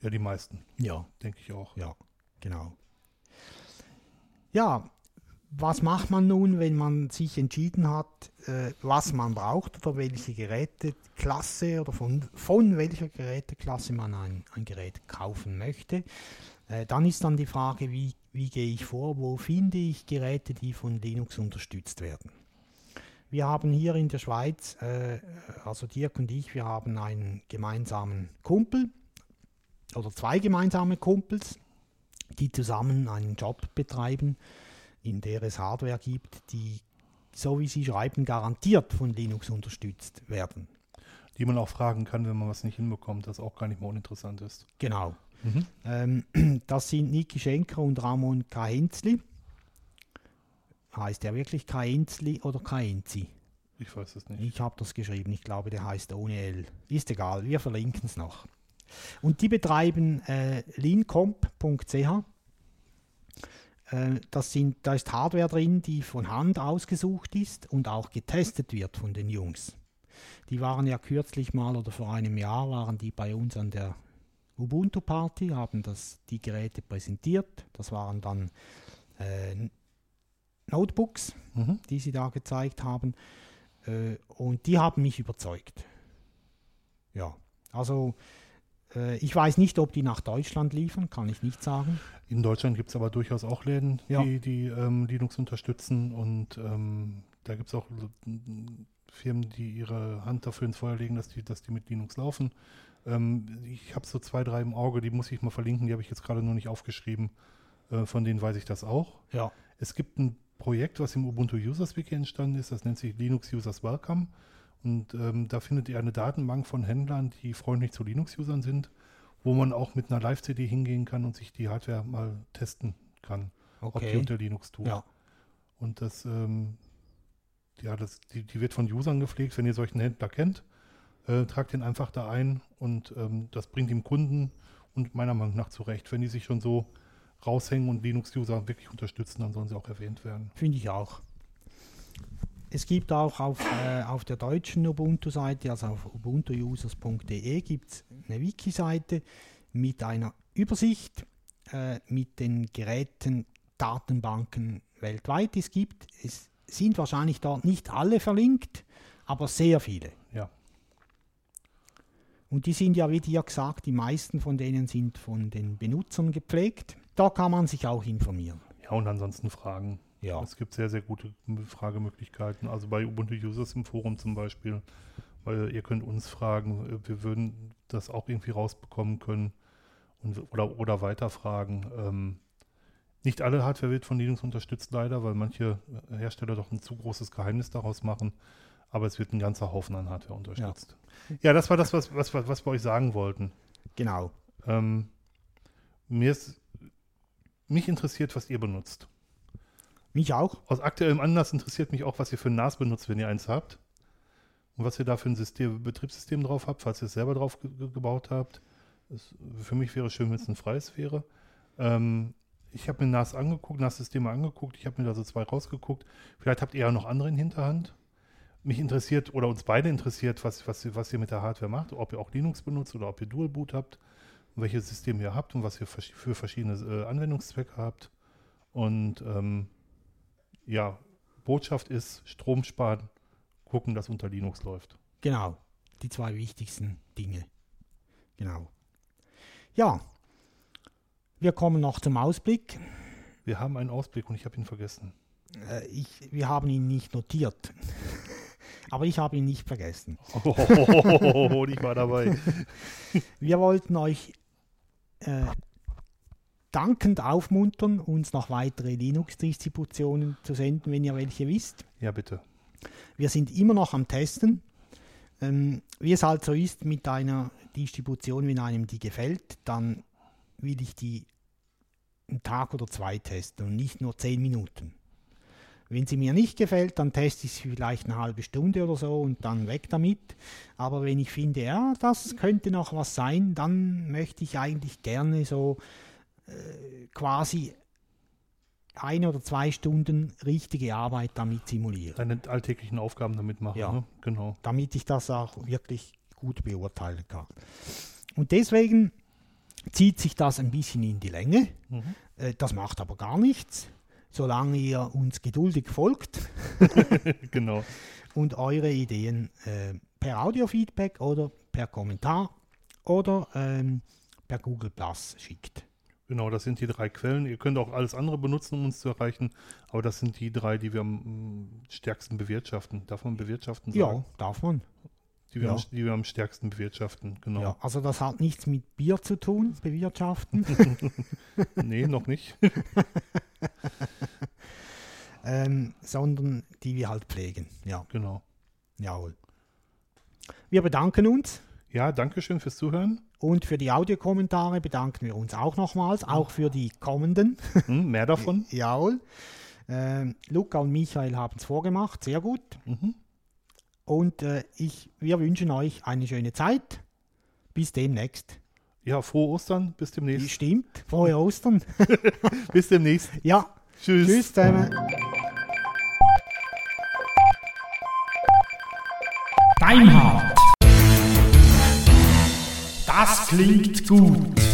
Ja, die meisten, Ja, denke ich auch. ja, genau. Ja, was macht man nun, wenn man sich entschieden hat, äh, was man braucht oder welche Geräteklasse oder von, von welcher Geräteklasse man ein, ein Gerät kaufen möchte? Äh, dann ist dann die Frage, wie, wie gehe ich vor, wo finde ich Geräte, die von Linux unterstützt werden. Wir haben hier in der Schweiz, äh, also Dirk und ich, wir haben einen gemeinsamen Kumpel oder zwei gemeinsame Kumpels, die zusammen einen Job betreiben, in der es Hardware gibt, die, so wie sie schreiben, garantiert von Linux unterstützt werden. Die man auch fragen kann, wenn man was nicht hinbekommt, das auch gar nicht mal uninteressant ist. Genau. Mhm. Ähm, das sind Niki Schenker und Ramon Kahenzli. Heißt der wirklich Kahenzli oder Kahenzi? Ich weiß es nicht. Ich habe das geschrieben, ich glaube, der heißt ohne L. Ist egal, wir verlinken es noch. Und die betreiben äh, lincomp.ch. Äh, das sind, da ist Hardware drin, die von Hand ausgesucht ist und auch getestet wird von den Jungs. Die waren ja kürzlich mal oder vor einem Jahr waren die bei uns an der Ubuntu Party, haben das, die Geräte präsentiert. Das waren dann äh, Notebooks, Mhm. die sie da gezeigt haben. Äh, und die haben mich überzeugt. Ja, also ich weiß nicht, ob die nach Deutschland liefern, kann ich nicht sagen. In Deutschland gibt es aber durchaus auch Läden, Ja. die, die ähm, Linux unterstützen und ähm, da gibt es auch Firmen, die ihre Hand dafür ins Feuer legen, dass die, dass die mit Linux laufen. Ähm, ich habe so zwei, drei im Auge, die muss ich mal verlinken, die habe ich jetzt gerade nur nicht aufgeschrieben. Äh, von denen weiß ich das auch. Ja, Es gibt ein Projekt, was im Ubuntu Users Wiki entstanden ist, das nennt sich Linux Users Welcome. Und ähm, da findet ihr eine Datenbank von Händlern, die freundlich zu Linux-Usern sind, wo man auch mit einer Live-CD hingehen kann und sich die Hardware mal testen kann, ob die okay. unter Linux tut. Ja, Und das, ähm, ja, das, die, die wird von Usern gepflegt. Wenn ihr solchen Händler kennt, äh, tragt den einfach da ein und ähm, das bringt dem Kunden und meiner Meinung nach zurecht. Wenn die sich schon so raushängen und Linux-User wirklich unterstützen, dann sollen sie auch erwähnt werden. finde ich auch. Es gibt auch auf, äh, auf der deutschen Ubuntu-Seite, also auf ubuntuusers.de, gibt es eine Wiki-Seite mit einer Übersicht äh, mit den Geräten, Datenbanken weltweit es gibt. Es sind wahrscheinlich dort nicht alle verlinkt, aber sehr viele. Ja. Und die sind ja, wie dir gesagt, die meisten von denen sind von den Benutzern gepflegt. Da kann man sich auch informieren. Ja, und ansonsten Fragen. Ja, Es gibt sehr, sehr gute Fragemöglichkeiten. Also bei Ubuntu Users im Forum zum Beispiel, weil ihr könnt uns fragen, wir würden das auch irgendwie rausbekommen können und, oder, oder weiterfragen. Ähm, nicht alle Hardware wird von Linux unterstützt, leider, weil manche äh, Hersteller doch ein zu großes Geheimnis daraus machen. Aber es wird ein ganzer Haufen an Hardware unterstützt. Ja, das war das, was, was, was was wir euch sagen wollten. genau. Ähm, mir ist, mich interessiert, was ihr benutzt. Mich auch. Aus aktuellem Anlass interessiert mich auch, was ihr für ein NAS benutzt, wenn ihr eins habt. Und was ihr da für ein System, Betriebssystem drauf habt, falls ihr es selber drauf ge ge- gebaut habt. Das, für mich wäre schön, wenn es ein freies wäre. Ähm, ich habe mir NAS angeguckt, NAS-Systeme angeguckt. Ich habe mir da so zwei rausgeguckt. Vielleicht habt ihr ja noch andere in Hinterhand. Mich interessiert oder uns beide interessiert, was, was, ihr- was ihr mit der Hardware macht. Ob ihr auch Linux benutzt oder ob ihr Dual Boot habt. Welches System ihr habt und was ihr für verschiedene äh, Anwendungszwecke habt. Und ähm, ja, Botschaft ist, Strom sparen, gucken, dass unter Linux läuft. Genau, die zwei wichtigsten Dinge. Genau. Ja, wir kommen noch zum Ausblick. Wir haben einen Ausblick und ich habe ihn vergessen. Äh, ich, wir haben ihn nicht notiert, aber ich habe ihn nicht vergessen. Oh, ich war dabei. Wir wollten euch äh, dankend aufmuntern, uns noch weitere Linux-Distributionen zu senden, wenn ihr welche wisst. Ja, bitte. Wir sind immer noch am Testen. Ähm, wie es halt so ist mit einer Distribution, wenn einem die gefällt, dann will ich die einen Tag oder zwei testen und nicht nur zehn Minuten. Wenn sie mir nicht gefällt, dann teste ich sie vielleicht eine halbe Stunde oder so und dann weg damit. Aber wenn ich finde, ja, das könnte noch was sein, dann möchte ich eigentlich gerne so quasi eine oder zwei Stunden richtige Arbeit damit simulieren Deine alltäglichen Aufgaben damit machen. Ja. Ne? Genau. damit ich das auch wirklich gut beurteilen kann. Und deswegen zieht sich das ein bisschen in die Länge. Mhm. Äh, Das macht aber gar nichts, solange ihr uns geduldig folgt genau. und eure Ideen äh, per Audiofeedback oder per Kommentar oder ähm, per Google Plus schickt. Genau, das sind die drei Quellen. Ihr könnt auch alles andere benutzen, um uns zu erreichen, aber das sind die drei, die wir am mm, stärksten bewirtschaften. Darf man bewirtschaften Ja, sagen? darf man. Die wir, ja. am, die wir am stärksten bewirtschaften, genau. Ja, also das hat nichts mit Bier zu tun, bewirtschaften, Nee, noch nicht. ähm, sondern die wir halt pflegen. Ja, genau. jawohl. Wir bedanken uns Ja, danke schön fürs Zuhören. Und für die Audiokommentare bedanken wir uns auch nochmals, auch für die kommenden. Hm, mehr davon. Jawohl. Ähm, Luca und Michael haben es vorgemacht, sehr gut. Mhm. Und äh, ich, wir wünschen euch eine schöne Zeit. Bis demnächst. Ja, frohe Ostern. Bis demnächst. stimmt. Frohe Ostern. Bis demnächst. ja, Tschüss. tschüss zusammen. Deinhard. Das klingt gut.